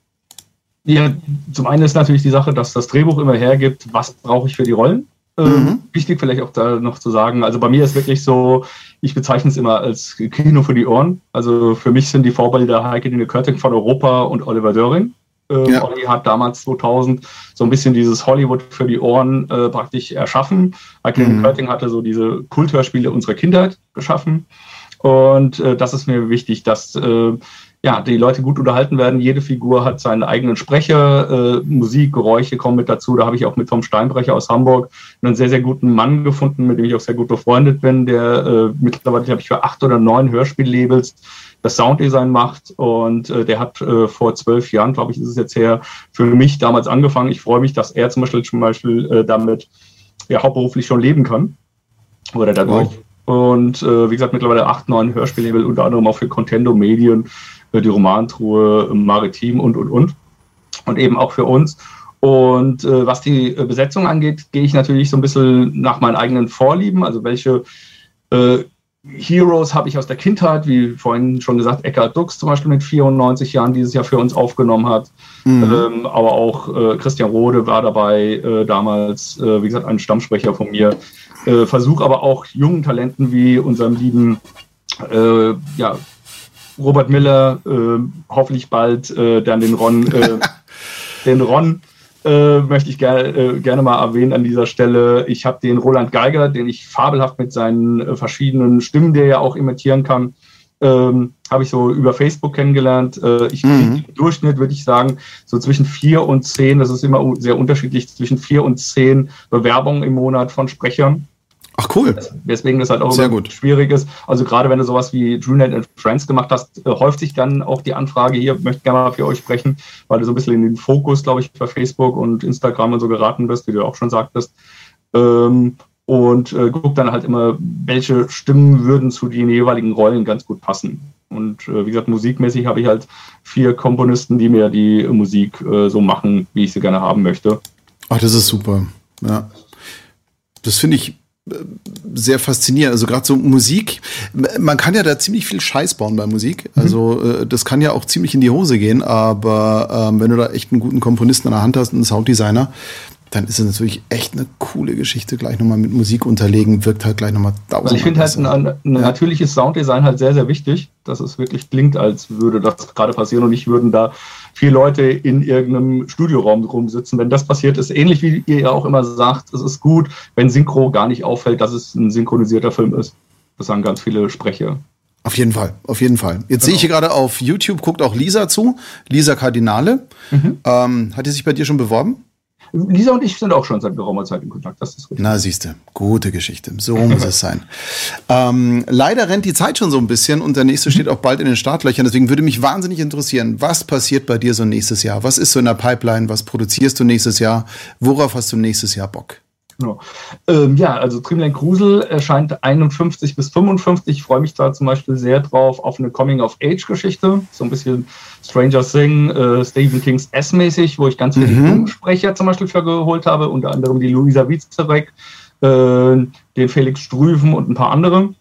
Ja, zum einen ist natürlich die Sache, dass das Drehbuch immer hergibt, was brauche ich für die Rollen. Ähm, mhm. Wichtig vielleicht auch da noch zu sagen, also bei mir ist wirklich so, ich bezeichne es immer als Kino für die Ohren. Also für mich sind die Vorbilder Heike Dine Körting von Europa und Oliver Döring. Ähm, ja. Olli hat damals 2000 so ein bisschen dieses Hollywood für die Ohren äh, praktisch erschaffen. Heike mhm. Körting hatte so diese Kulthörspiele unserer Kindheit geschaffen. Und äh, das ist mir wichtig, dass äh, ja, die Leute gut unterhalten werden. Jede Figur hat seinen eigenen Sprecher, äh, Musik, Geräusche kommen mit dazu. Da habe ich auch mit Tom Steinbrecher aus Hamburg einen sehr, sehr guten Mann gefunden, mit dem ich auch sehr gut befreundet bin, der äh, mittlerweile, glaube ich, für acht oder neun Hörspiellabels das Sounddesign macht. Und äh, der hat äh, vor zwölf Jahren, glaube ich, ist es jetzt her, für mich damals angefangen. Ich freue mich, dass er zum Beispiel, zum Beispiel äh, damit ja, hauptberuflich schon leben kann. Oder dadurch. Wow. Und äh, wie gesagt, mittlerweile acht, neun Hörspiellabel, unter anderem auch für Contendo Medien die Romantruhe Maritim und, und, und. Und eben auch für uns. Und äh, was die äh, Besetzung angeht, gehe ich natürlich so ein bisschen nach meinen eigenen Vorlieben. Also welche äh, Heroes habe ich aus der Kindheit, wie vorhin schon gesagt, Eckhard Dux zum Beispiel mit 94 Jahren dieses Jahr für uns aufgenommen hat. Mhm. Ähm, aber auch äh, Christian Rode war dabei, äh, damals, äh, wie gesagt, ein Stammsprecher von mir. Äh, Versuch aber auch jungen Talenten wie unserem lieben ja, Robert Miller, äh, hoffentlich bald äh, dann den Ron, äh, [laughs] den Ron möchte ich ger äh, gerne mal erwähnen an dieser Stelle. Ich habe den Roland Geiger, den ich fabelhaft mit seinen verschiedenen Stimmen, der ja auch imitieren kann, ähm, habe ich so über Facebook kennengelernt. Äh, ich mhm. im Durchschnitt würde ich sagen, so zwischen vier und zehn, das ist immer sehr unterschiedlich, zwischen vier und zehn Bewerbungen im Monat von Sprechern. Ach cool. Deswegen das halt auch Sehr gut. schwierig ist. Also gerade wenn du sowas wie DrewNet and Friends gemacht hast, äh, häuft sich dann auch die Anfrage hier, möchte gerne mal für euch sprechen, weil du so ein bisschen in den Fokus, glaube ich, bei Facebook und Instagram und so geraten bist, wie du auch schon sagtest. Ähm, und äh, guck dann halt immer, welche Stimmen würden zu den jeweiligen Rollen ganz gut passen. Und äh, wie gesagt, musikmäßig habe ich halt vier Komponisten, die mir die Musik äh, so machen, wie ich sie gerne haben möchte. Ach, das ist super. Ja. Das finde ich sehr faszinierend. Also gerade so Musik, man kann ja da ziemlich viel Scheiß bauen bei Musik. Mhm. Also mhm. das kann ja auch ziemlich in die Hose gehen, aber ähm, wenn du da echt einen guten Komponisten an der Hand hast, einen Sounddesigner, dann ist es natürlich echt eine coole Geschichte, gleich nochmal mit Musik unterlegen, wirkt halt gleich nochmal tausend. Also ich finde halt ein, ein natürliches Sounddesign halt sehr, sehr wichtig, dass es wirklich klingt, als würde das gerade passieren und nicht würden da vier Leute in irgendeinem Studioraum rumsitzen. Wenn das passiert, ist ähnlich wie ihr ja auch immer sagt, es ist gut, wenn Synchro gar nicht auffällt, dass es ein synchronisierter Film ist. Das sagen ganz viele Sprecher. Auf jeden Fall, auf jeden Fall. Jetzt genau. sehe ich hier gerade auf YouTube, guckt auch Lisa zu, Lisa Kardinale. Mhm. Ähm, hat die sich bei dir schon beworben? Lisa und ich sind auch schon seit geraumer Zeit in Kontakt. Das ist richtig. Na, siehst du, gute Geschichte. So muss es sein. Ähm, leider rennt die Zeit schon so ein bisschen und der nächste steht auch bald in den Startlöchern. Deswegen würde mich wahnsinnig interessieren, was passiert bei dir so nächstes Jahr? Was ist so in der Pipeline? Was produzierst du nächstes Jahr? Worauf hast du nächstes Jahr Bock? Genau. Ähm, ja, also Dreamland Grusel erscheint 51 bis 55. Ich freue mich da zum Beispiel sehr drauf auf eine Coming-of-Age-Geschichte. So ein bisschen Stranger Thing, äh, Stephen Kings S-mäßig, wo ich ganz viele mhm. Sprecher zum Beispiel für geholt habe, unter anderem die Luisa Wietzerek, äh, den Felix Strüven und ein paar andere.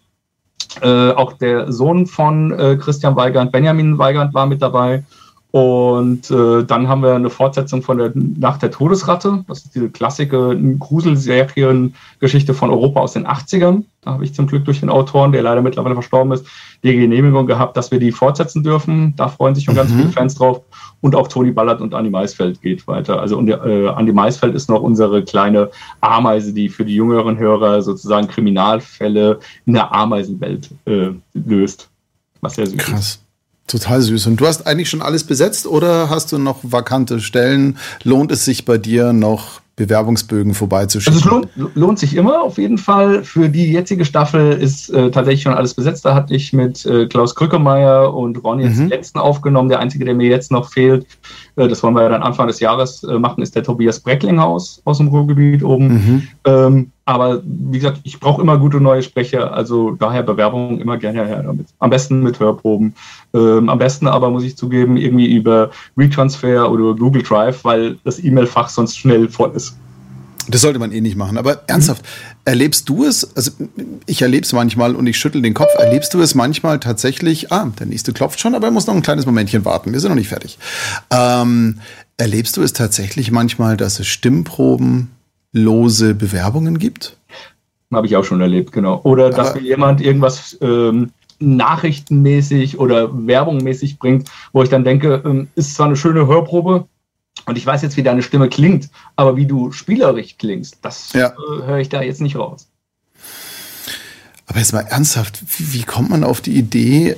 Äh, auch der Sohn von äh, Christian Weigand, Benjamin Weigand, war mit dabei. Und äh, dann haben wir eine Fortsetzung von der Nacht der Todesratte. Das ist diese klassische Gruselseriengeschichte von Europa aus den 80ern. Da habe ich zum Glück durch den Autoren, der leider mittlerweile verstorben ist, die Genehmigung gehabt, dass wir die fortsetzen dürfen. Da freuen sich schon mhm. ganz viele Fans drauf. Und auch Toni Ballard und Andy Maisfeld geht weiter. Also und, äh, Andi Maisfeld ist noch unsere kleine Ameise, die für die jüngeren Hörer sozusagen Kriminalfälle in der Ameisenwelt äh, löst. Was sehr süß Krass. ist. Total süß. Und du hast eigentlich schon alles besetzt oder hast du noch vakante Stellen? Lohnt es sich bei dir noch Bewerbungsbögen vorbeizuschicken. Also es lohnt, lohnt, sich immer auf jeden Fall. Für die jetzige Staffel ist äh, tatsächlich schon alles besetzt. Da hatte ich mit äh, Klaus Krückemeier und Ron jetzt mhm. den letzten aufgenommen. Der einzige, der mir jetzt noch fehlt, das wollen wir ja dann Anfang des Jahres äh, machen, ist der Tobias Brecklinghaus aus dem Ruhrgebiet oben. Mhm. Ähm, aber wie gesagt, ich brauche immer gute neue Sprecher, also daher Bewerbungen immer gerne her damit. Am besten mit Hörproben. Ähm, am besten aber, muss ich zugeben, irgendwie über Retransfer oder Google Drive, weil das E-Mail-Fach sonst schnell voll ist. Das sollte man eh nicht machen. Aber ernsthaft, erlebst du es, also ich erlebe es manchmal und ich schüttel den Kopf, erlebst du es manchmal tatsächlich, ah, der nächste klopft schon, aber er muss noch ein kleines Momentchen warten, wir sind noch nicht fertig. Ähm, erlebst du es tatsächlich manchmal, dass es Stimmprobenlose Bewerbungen gibt? Habe ich auch schon erlebt, genau. Oder dass mir jemand irgendwas ähm, nachrichtenmäßig oder werbungmäßig bringt, wo ich dann denke, ähm, ist zwar eine schöne Hörprobe, und ich weiß jetzt, wie deine Stimme klingt, aber wie du spielerisch klingst, das ja. äh, höre ich da jetzt nicht raus. Aber jetzt mal ernsthaft, wie, wie kommt man auf die Idee,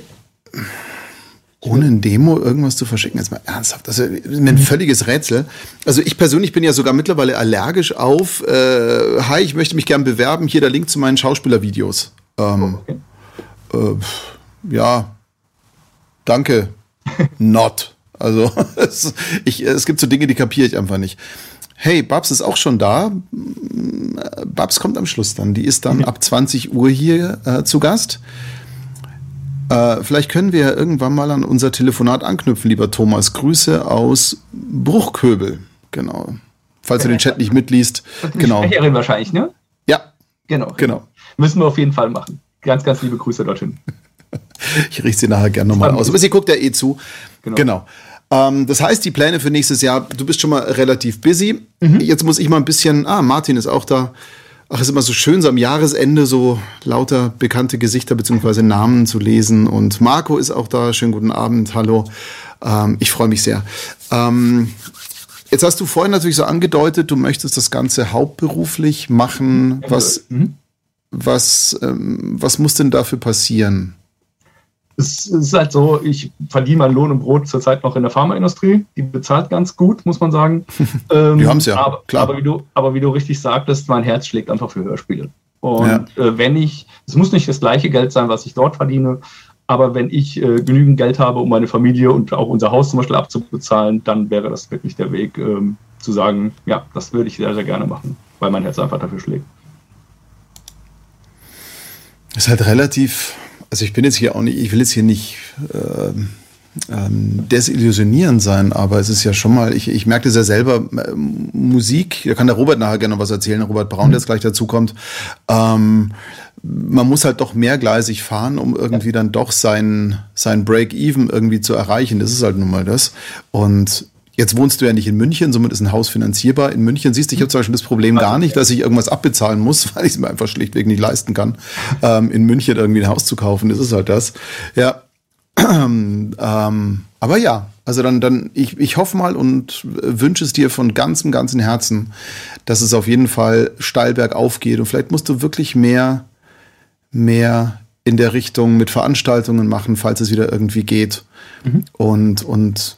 ohne ein Demo irgendwas zu verschicken? Jetzt mal ernsthaft, das ist ein mhm. völliges Rätsel. Also ich persönlich bin ja sogar mittlerweile allergisch auf, äh, hi, ich möchte mich gern bewerben, hier der Link zu meinen Schauspielervideos. Ähm, okay. äh, ja, danke, [laughs] not. Also [laughs] es, ich, es gibt so Dinge, die kapiere ich einfach nicht. Hey, Babs ist auch schon da. Babs kommt am Schluss dann. Die ist dann mhm. ab 20 Uhr hier äh, zu Gast. Äh, vielleicht können wir ja irgendwann mal an unser Telefonat anknüpfen, lieber Thomas. Grüße aus Bruchköbel. Genau. Falls du den Chat nicht mitliest. [laughs] Genau. Sprecherin wahrscheinlich, ne? Ja. Genau. Genau. Müssen wir auf jeden Fall machen. Ganz, ganz liebe Grüße dorthin. [laughs] ich richte sie nachher gerne nochmal aus. Aber sie guckt ja eh zu. Genau. genau. Ähm, das heißt, die Pläne für nächstes Jahr, du bist schon mal relativ busy. Mhm. Jetzt muss ich mal ein bisschen, ah, Martin ist auch da. Ach, es ist immer so schön, so am Jahresende so lauter bekannte Gesichter bzw. Namen zu lesen. Und Marco ist auch da. Schönen guten Abend, hallo. Ähm, ich freue mich sehr. Ähm, jetzt hast du vorhin natürlich so angedeutet, du möchtest das Ganze hauptberuflich machen. Was, mhm. was, ähm, was muss denn dafür passieren? Es ist halt so, ich verdiene meinen Lohn und Brot zurzeit noch in der Pharmaindustrie. Die bezahlt ganz gut, muss man sagen. [laughs] ähm, Die haben es ja, aber, klar. Aber wie, du, aber wie du richtig sagtest, mein Herz schlägt einfach für Hörspiele. Und ja. äh, wenn ich, es muss nicht das gleiche Geld sein, was ich dort verdiene, aber wenn ich äh, genügend Geld habe, um meine Familie und auch unser Haus zum Beispiel abzubezahlen, dann wäre das wirklich der Weg, ähm, zu sagen, ja, das würde ich sehr, sehr gerne machen, weil mein Herz einfach dafür schlägt. Ist halt relativ also ich bin jetzt hier auch nicht, ich will jetzt hier nicht äh, ähm, desillusionierend sein, aber es ist ja schon mal, ich, ich merke das ja selber, äh, Musik, da kann der Robert nachher gerne noch was erzählen, Robert Braun, der jetzt gleich dazu kommt. Ähm, man muss halt doch mehrgleisig fahren, um irgendwie dann doch sein, sein Break-Even irgendwie zu erreichen. Das ist halt nun mal das. Und Jetzt wohnst du ja nicht in München, somit ist ein Haus finanzierbar. In München siehst du, ich habe zum Beispiel das Problem gar nicht, dass ich irgendwas abbezahlen muss, [laughs] weil ich es mir einfach schlichtweg nicht leisten kann, ähm, in München irgendwie ein Haus zu kaufen. Das ist halt das. Ja. [clears throat] ähm, aber ja, also dann, dann, ich, ich hoffe mal und wünsche es dir von ganzem, ganzem Herzen, dass es auf jeden Fall steil bergauf geht. Und vielleicht musst du wirklich mehr, mehr in der Richtung mit Veranstaltungen machen, falls es wieder irgendwie geht. Mhm. Und, und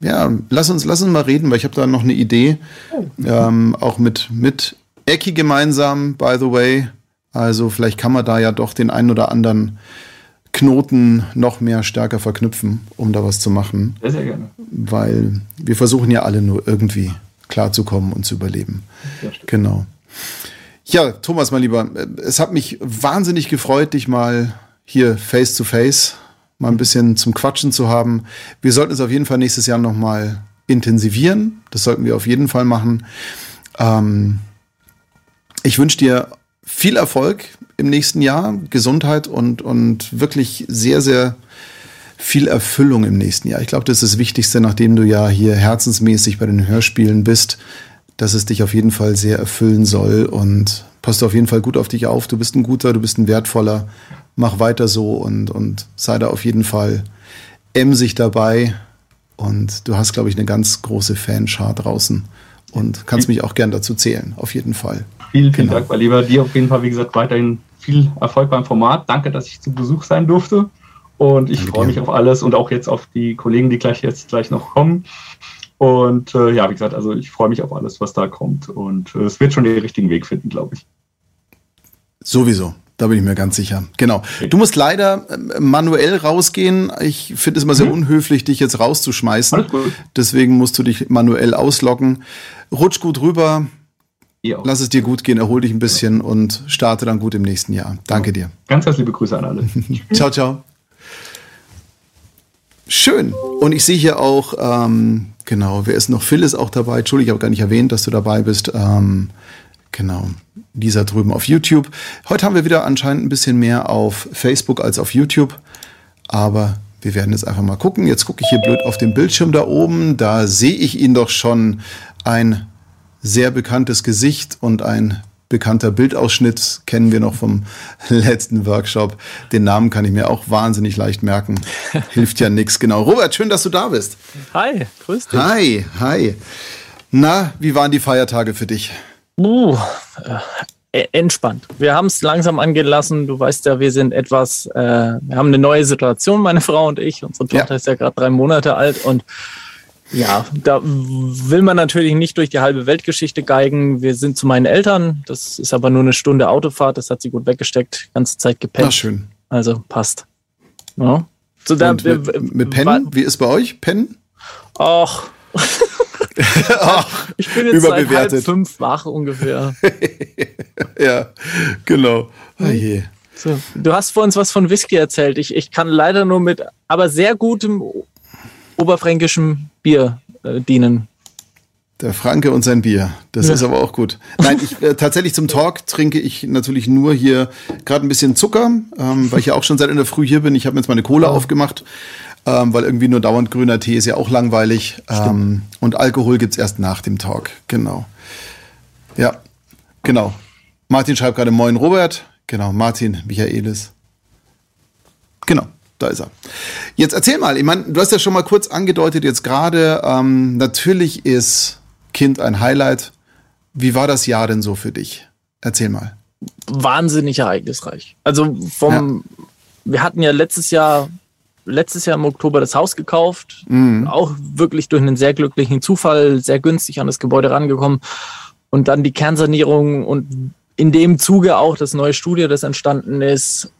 ja, lass uns, lass uns mal reden, weil ich habe da noch eine Idee. Oh. Ähm, auch mit, mit Ecki gemeinsam, by the way. Also vielleicht kann man da ja doch den einen oder anderen Knoten noch mehr stärker verknüpfen, um da was zu machen. Sehr, sehr gerne. Weil wir versuchen ja alle nur irgendwie klarzukommen und zu überleben. Ja, genau. Ja, Thomas, mein Lieber, es hat mich wahnsinnig gefreut, dich mal hier face to face mal ein bisschen zum Quatschen zu haben. Wir sollten es auf jeden Fall nächstes Jahr nochmal intensivieren. Das sollten wir auf jeden Fall machen. Ähm, ich wünsche dir viel Erfolg im nächsten Jahr, Gesundheit und, und wirklich sehr, sehr viel Erfüllung im nächsten Jahr. Ich glaube, das ist das Wichtigste, nachdem du ja hier herzensmäßig bei den Hörspielen bist, dass es dich auf jeden Fall sehr erfüllen soll und passt auf jeden Fall gut auf dich auf. Du bist ein guter, du bist ein wertvoller mach weiter so und, und sei da auf jeden Fall emsig dabei. Und du hast, glaube ich, eine ganz große Fanschar draußen und kannst mich auch gern dazu zählen, auf jeden Fall. Vielen, vielen genau. Dank, mein Lieber. Dir auf jeden Fall, wie gesagt, weiterhin viel Erfolg beim Format. Danke, dass ich zu Besuch sein durfte. Und ich freue mich auf alles und auch jetzt auf die Kollegen, die gleich jetzt gleich noch kommen. Und äh, ja, wie gesagt, also ich freue mich auf alles, was da kommt. Und äh, es wird schon den richtigen Weg finden, glaube ich. Sowieso. Da bin ich mir ganz sicher. Genau. Du musst leider äh, manuell rausgehen. Ich finde es immer sehr mhm. unhöflich, dich jetzt rauszuschmeißen. Deswegen musst du dich manuell ausloggen. Rutsch gut rüber. Lass es dir gut gehen, erhol dich ein bisschen und starte dann gut im nächsten Jahr. Danke dir. Ganz herzliche Grüße an alle. [laughs] ciao, ciao. Schön. Und ich sehe hier auch, ähm, genau, wer ist noch? Phil ist auch dabei. Entschuldigung, ich habe gar nicht erwähnt, dass du dabei bist. Ähm, genau. Lisa drüben auf YouTube. Heute haben wir wieder anscheinend ein bisschen mehr auf Facebook als auf YouTube. Aber wir werden jetzt einfach mal gucken. Jetzt gucke ich hier blöd auf den Bildschirm da oben. Da sehe ich ihn doch schon ein sehr bekanntes Gesicht und ein bekannter Bildausschnitt kennen wir noch vom [laughs] letzten Workshop. Den Namen kann ich mir auch wahnsinnig leicht merken. [laughs] Hilft ja nichts, genau. Robert, schön, dass du da bist. Hi, grüß dich. Hi, hi. Na, wie waren die Feiertage für dich? Uh, entspannt. Wir haben es langsam angelassen. Du weißt ja, wir sind etwas, äh, wir haben eine neue Situation, meine Frau und ich. Unsere Tochter ja. ist ja gerade drei Monate alt und ja, da will man natürlich nicht durch die halbe Weltgeschichte geigen. Wir sind zu meinen Eltern. Das ist aber nur eine Stunde Autofahrt. Das hat sie gut weggesteckt. Ganze Zeit gepennt. Ach, schön. Also passt. Ja. So, da, mit, mit Pennen? Wie ist bei euch? Pennen? Ach. [laughs] [laughs] Ach, ich bin jetzt seit halb fünf wach ungefähr. [laughs] ja, genau. Oh je. So, du hast vor uns was von Whisky erzählt. Ich, ich kann leider nur mit, aber sehr gutem oberfränkischem Bier äh, dienen. Der Franke und sein Bier. Das ja. ist aber auch gut. Nein, ich, äh, tatsächlich zum Talk trinke ich natürlich nur hier gerade ein bisschen Zucker, ähm, weil ich ja auch schon seit in der Früh hier bin. Ich habe mir jetzt meine Cola aufgemacht, ähm, weil irgendwie nur dauernd grüner Tee ist ja auch langweilig. Ähm, und Alkohol gibt's erst nach dem Talk. Genau. Ja, genau. Martin schreibt gerade Moin Robert. Genau, Martin Michaelis. Genau da ist er. Jetzt erzähl mal, ich meine, du hast ja schon mal kurz angedeutet, jetzt gerade, ähm, natürlich ist Kind ein Highlight. Wie war das Jahr denn so für dich? Erzähl mal. Wahnsinnig ereignisreich. Also vom, ja. wir hatten ja letztes Jahr, letztes Jahr im Oktober das Haus gekauft, mhm. auch wirklich durch einen sehr glücklichen Zufall, sehr günstig an das Gebäude rangekommen und dann die Kernsanierung und in dem Zuge auch das neue Studio, das entstanden ist,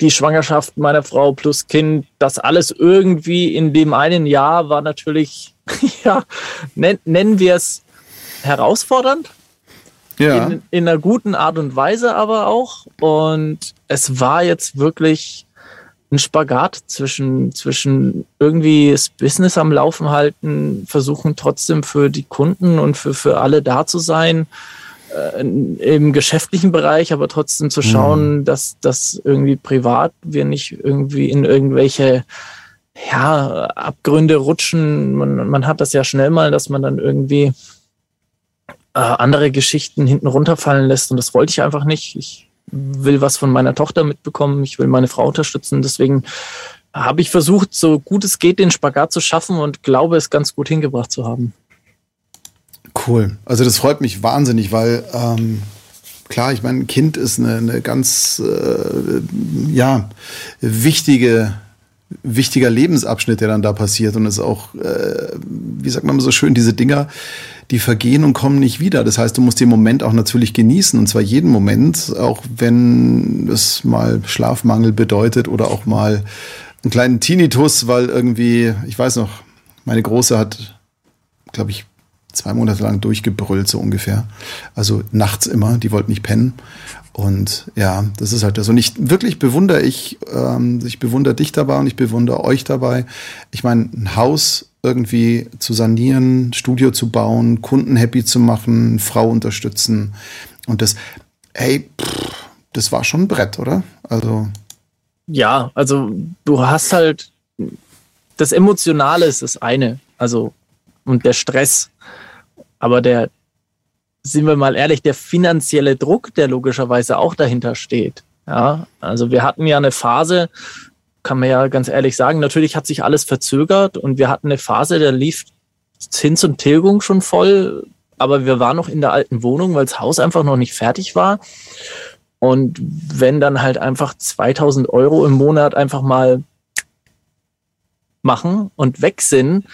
die Schwangerschaft meiner Frau plus Kind, das alles irgendwie in dem einen Jahr war natürlich, [laughs] ja, nennen wir es herausfordernd. Ja. In, in einer guten Art und Weise aber auch. Und es war jetzt wirklich ein Spagat zwischen, zwischen irgendwie das Business am Laufen halten, versuchen trotzdem für die Kunden und für, für alle da zu sein äh, im geschäftlichen Bereich, aber trotzdem zu schauen, mhm. dass das irgendwie privat wir nicht irgendwie in irgendwelche ja, Abgründe rutschen. Man, man hat das ja schnell mal, dass man dann irgendwie äh, andere Geschichten hinten runterfallen lässt und das wollte ich einfach nicht. Ich will was von meiner Tochter mitbekommen, ich will meine Frau unterstützen, deswegen habe ich versucht, so gut es geht, den Spagat zu schaffen und glaube es ganz gut hingebracht zu haben. Cool. Also das freut mich wahnsinnig, weil ähm, klar, ich meine, ein Kind ist eine, eine ganz äh, ja wichtige wichtiger Lebensabschnitt, der dann da passiert und es ist auch, äh, wie sagt man so schön, diese Dinger, die vergehen und kommen nicht wieder. Das heißt, du musst den Moment auch natürlich genießen und zwar jeden Moment, auch wenn es mal Schlafmangel bedeutet oder auch mal einen kleinen Tinnitus, weil irgendwie, ich weiß noch, meine Große hat, glaube ich, zwei Monate lang durchgebrüllt, so ungefähr. Also nachts immer, die wollten nicht pennen. Und ja, das ist halt das. Und ich wirklich bewundere ich, ähm, ich bewundere dich dabei und ich bewundere euch dabei. Ich meine, ein Haus irgendwie zu sanieren, Studio zu bauen, Kunden happy zu machen, Frau unterstützen. Und das, hey, pff, das war schon ein Brett, oder? Also. Ja, also du hast halt, das Emotionale ist das eine. Also, und der Stress. Aber der, sind wir mal ehrlich, der finanzielle Druck, der logischerweise auch dahinter steht. Ja, also wir hatten ja eine Phase, kann man ja ganz ehrlich sagen, natürlich hat sich alles verzögert und wir hatten eine Phase, da lief Zins und Tilgung schon voll, aber wir waren noch in der alten Wohnung, weil das Haus einfach noch nicht fertig war. Und wenn dann halt einfach 2000 Euro im Monat einfach mal machen und weg sind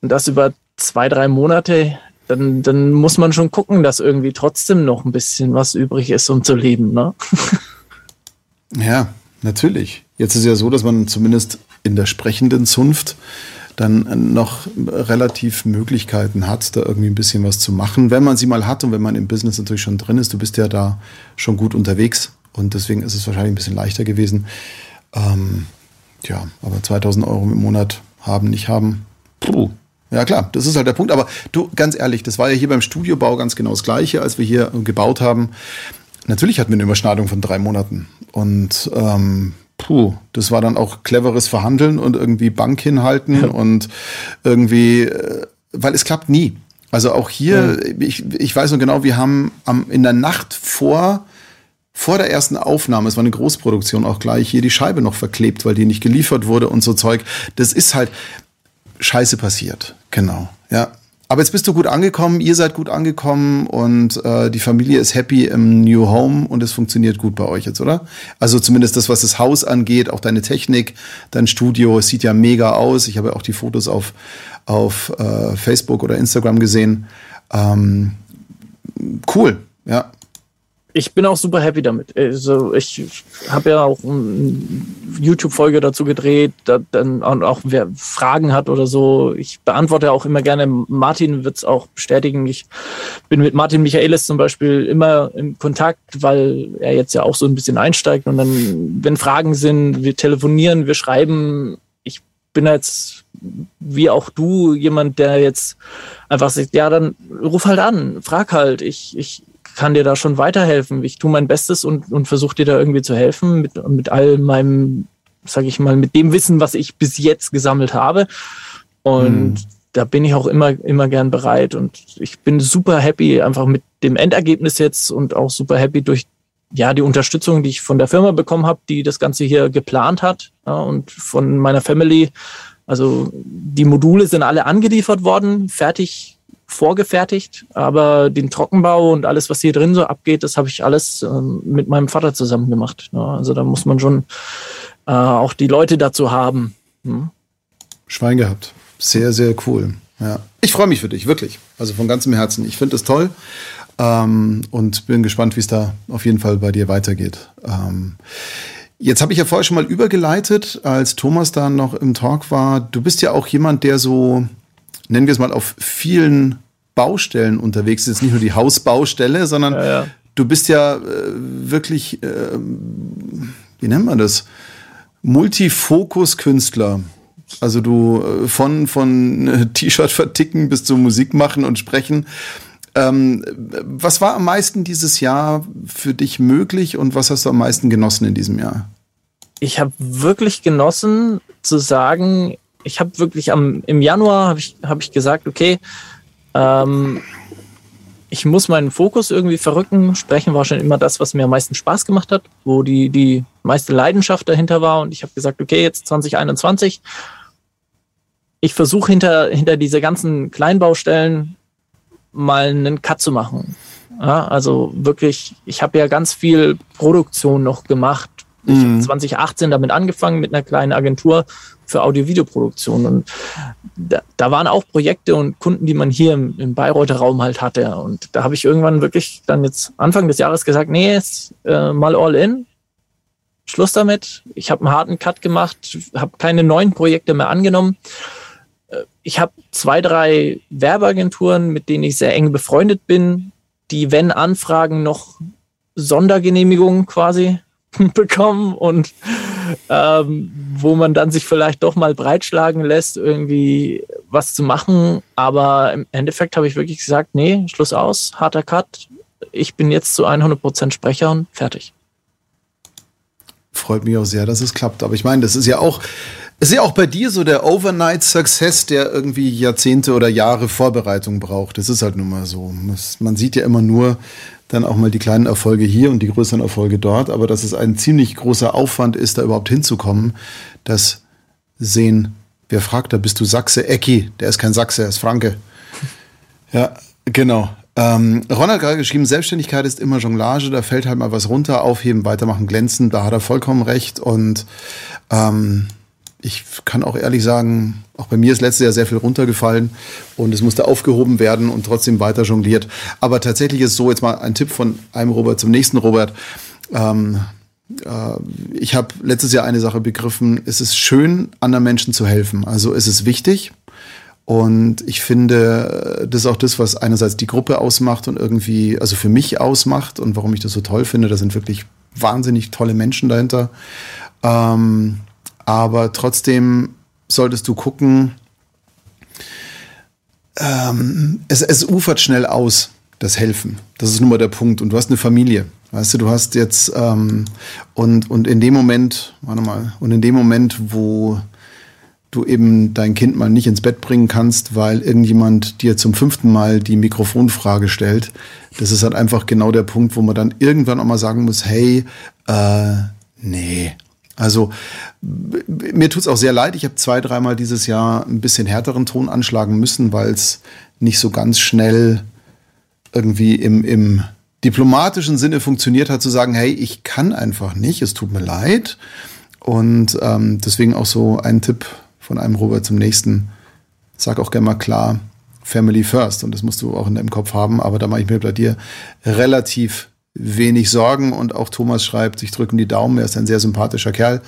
und das über zwei, drei Monate, dann, dann muss man schon gucken, dass irgendwie trotzdem noch ein bisschen was übrig ist, um zu leben. Ne? [laughs] Ja, natürlich. Jetzt ist ja so, dass man zumindest in der sprechenden Zunft dann noch relativ Möglichkeiten hat, da irgendwie ein bisschen was zu machen, wenn man sie mal hat und wenn man im Business natürlich schon drin ist. Du bist ja da schon gut unterwegs und deswegen ist es wahrscheinlich ein bisschen leichter gewesen. Ähm, ja, aber 2000 Euro im Monat haben, nicht haben, puh. Ja klar, das ist halt der Punkt. Aber du, ganz ehrlich, das war ja hier beim Studiobau ganz genau das Gleiche, als wir hier gebaut haben. Natürlich hatten wir eine Überschneidung von drei Monaten. Und ähm, puh, das war dann auch cleveres Verhandeln und irgendwie Bank hinhalten ja. und irgendwie, äh, weil es klappt nie. Also auch hier, ja. ich, ich weiß noch genau, wir haben am, in der Nacht vor, vor der ersten Aufnahme, es war eine Großproduktion auch gleich, hier die Scheibe noch verklebt, weil die nicht geliefert wurde und so Zeug. Das ist halt Scheiße passiert. Genau. Ja. Aber jetzt bist du gut angekommen, ihr seid gut angekommen und äh, die Familie ist happy im New Home und es funktioniert gut bei euch jetzt, oder? Also zumindest das, was das Haus angeht, auch deine Technik, dein Studio, es sieht ja mega aus. Ich habe auch die Fotos auf, auf äh, Facebook oder Instagram gesehen. Ähm, cool, ja ich bin auch super happy damit. Also ich habe ja auch eine YouTube-Folge dazu gedreht, da, dann auch wer Fragen hat oder so. Ich beantworte auch immer gerne. Martin wird es auch bestätigen. Ich bin mit Martin Michaelis zum Beispiel immer im Kontakt, weil er jetzt ja auch so ein bisschen einsteigt. Und dann, wenn Fragen sind, wir telefonieren, wir schreiben. Ich bin jetzt wie auch du jemand, der jetzt einfach sagt, ja, dann ruf halt an, frag halt. Ich, ich, kann dir da schon weiterhelfen. Ich tue mein Bestes und, und versuche dir da irgendwie zu helfen mit, mit all meinem, sage ich mal, mit dem Wissen, was ich bis jetzt gesammelt habe. Und mhm. da bin ich auch immer, immer gern bereit. Und ich bin super happy einfach mit dem Endergebnis jetzt und auch super happy durch ja, die Unterstützung, die ich von der Firma bekommen habe, die das Ganze hier geplant hat ja, und von meiner Family. Also die Module sind alle angeliefert worden, fertig vorgefertigt, aber den Trockenbau und alles, was hier drin so abgeht, das habe ich alles ähm, mit meinem Vater zusammen gemacht. Ja, also da muss man schon äh, auch die Leute dazu haben. Hm? Schwein gehabt. Sehr, sehr cool. Ja. Ich freue mich für dich, wirklich. Also von ganzem Herzen. Ich finde es toll ähm, und bin gespannt, wie es da auf jeden Fall bei dir weitergeht. Ähm, Jetzt habe ich ja vorher schon mal übergeleitet, als Thomas da noch im Talk war. Du bist ja auch jemand, der so nennen wir es mal, auf vielen Baustellen unterwegs ist. Nicht nur die Hausbaustelle, sondern ja, ja. du bist ja äh, wirklich, äh, wie nennt man das? Multifokus-Künstler. Also du äh, von, von äh, T-Shirt verticken bis zu Musik machen und sprechen. Ähm, was war am meisten dieses Jahr für dich möglich und was hast du am meisten genossen in diesem Jahr? Ich habe wirklich genossen zu sagen, ich habe wirklich am, im Januar habe ich, hab ich gesagt, okay, ähm, ich muss meinen Fokus irgendwie verrücken. Sprechen war schon immer das, was mir am meisten Spaß gemacht hat, wo die, die meiste Leidenschaft dahinter war. Und ich habe gesagt, okay, jetzt 2021. Ich versuche hinter, hinter diese ganzen Kleinbaustellen mal einen Cut zu machen. Ja, also wirklich, ich habe ja ganz viel Produktion noch gemacht. Ich mhm. habe 2018 damit angefangen mit einer kleinen Agentur für Audio-Video-Produktion. Und da, da, waren auch Projekte und Kunden, die man hier im, im Bayreuther Raum halt hatte. Und da habe ich irgendwann wirklich dann jetzt Anfang des Jahres gesagt, nee, jetzt äh, mal all in. Schluss damit. Ich habe einen harten Cut gemacht, habe keine neuen Projekte mehr angenommen. Äh, ich habe zwei, drei Werbeagenturen, mit denen ich sehr eng befreundet bin, die, wenn Anfragen, noch Sondergenehmigungen quasi [laughs] bekommen und ähm, wo man dann sich vielleicht doch mal breitschlagen lässt, irgendwie was zu machen. Aber im Endeffekt habe ich wirklich gesagt, nee, Schluss aus, harter Cut. Ich bin jetzt zu 100% Sprecher und fertig. Freut mich auch sehr, dass es klappt. Aber ich meine, das ist ja auch, ist ja auch bei dir so der Overnight-Success, der irgendwie Jahrzehnte oder Jahre Vorbereitung braucht. Das ist halt nun mal so. Man sieht ja immer nur, dann auch mal die kleinen Erfolge hier und die größeren Erfolge dort. Aber dass es ein ziemlich großer Aufwand ist, da überhaupt hinzukommen, das sehen, wer fragt, da bist du Sachse? Ecki, der ist kein Sachse, er ist Franke. [laughs] Ja, genau. Ähm, Ron hat gerade geschrieben, Selbstständigkeit ist immer Jonglage, da fällt halt mal was runter, aufheben, weitermachen, glänzen, da hat er vollkommen recht. Und ähm, ich kann auch ehrlich sagen, auch bei mir ist letztes Jahr sehr viel runtergefallen und es musste aufgehoben werden und trotzdem weiter jongliert. Aber tatsächlich ist so, jetzt mal ein Tipp von einem Robert zum nächsten Robert. Ähm, äh, ich habe letztes Jahr eine Sache begriffen, es ist schön, anderen Menschen zu helfen. Also es ist wichtig. Und ich finde, das ist auch das, was einerseits die Gruppe ausmacht und irgendwie, also für mich ausmacht und warum ich das so toll finde. Da sind wirklich wahnsinnig tolle Menschen dahinter. Ähm, aber trotzdem solltest du gucken, ähm, es, es ufert schnell aus, das Helfen. Das ist nun mal der Punkt. Und du hast eine Familie. Weißt du, du hast jetzt ähm, und, und in dem Moment, warte mal, und in dem Moment, wo du eben dein Kind mal nicht ins Bett bringen kannst, weil irgendjemand dir zum fünften Mal die Mikrofonfrage stellt, das ist halt einfach genau der Punkt, wo man dann irgendwann auch mal sagen muss, hey, äh, nee, also mir tut's auch sehr leid. Ich habe zwei, dreimal dieses Jahr ein bisschen härteren Ton anschlagen müssen, weil es nicht so ganz schnell irgendwie im, im diplomatischen Sinne funktioniert hat, zu sagen, hey, ich kann einfach nicht, es tut mir leid. Und ähm, deswegen auch so ein Tipp von einem Robert zum nächsten. Sag auch gerne mal klar, Family first. Und das musst du auch in deinem Kopf haben. Aber da mache ich mir bei dir relativ wenig Sorgen und auch Thomas schreibt, ich drücke die Daumen, er ist ein sehr sympathischer Kerl.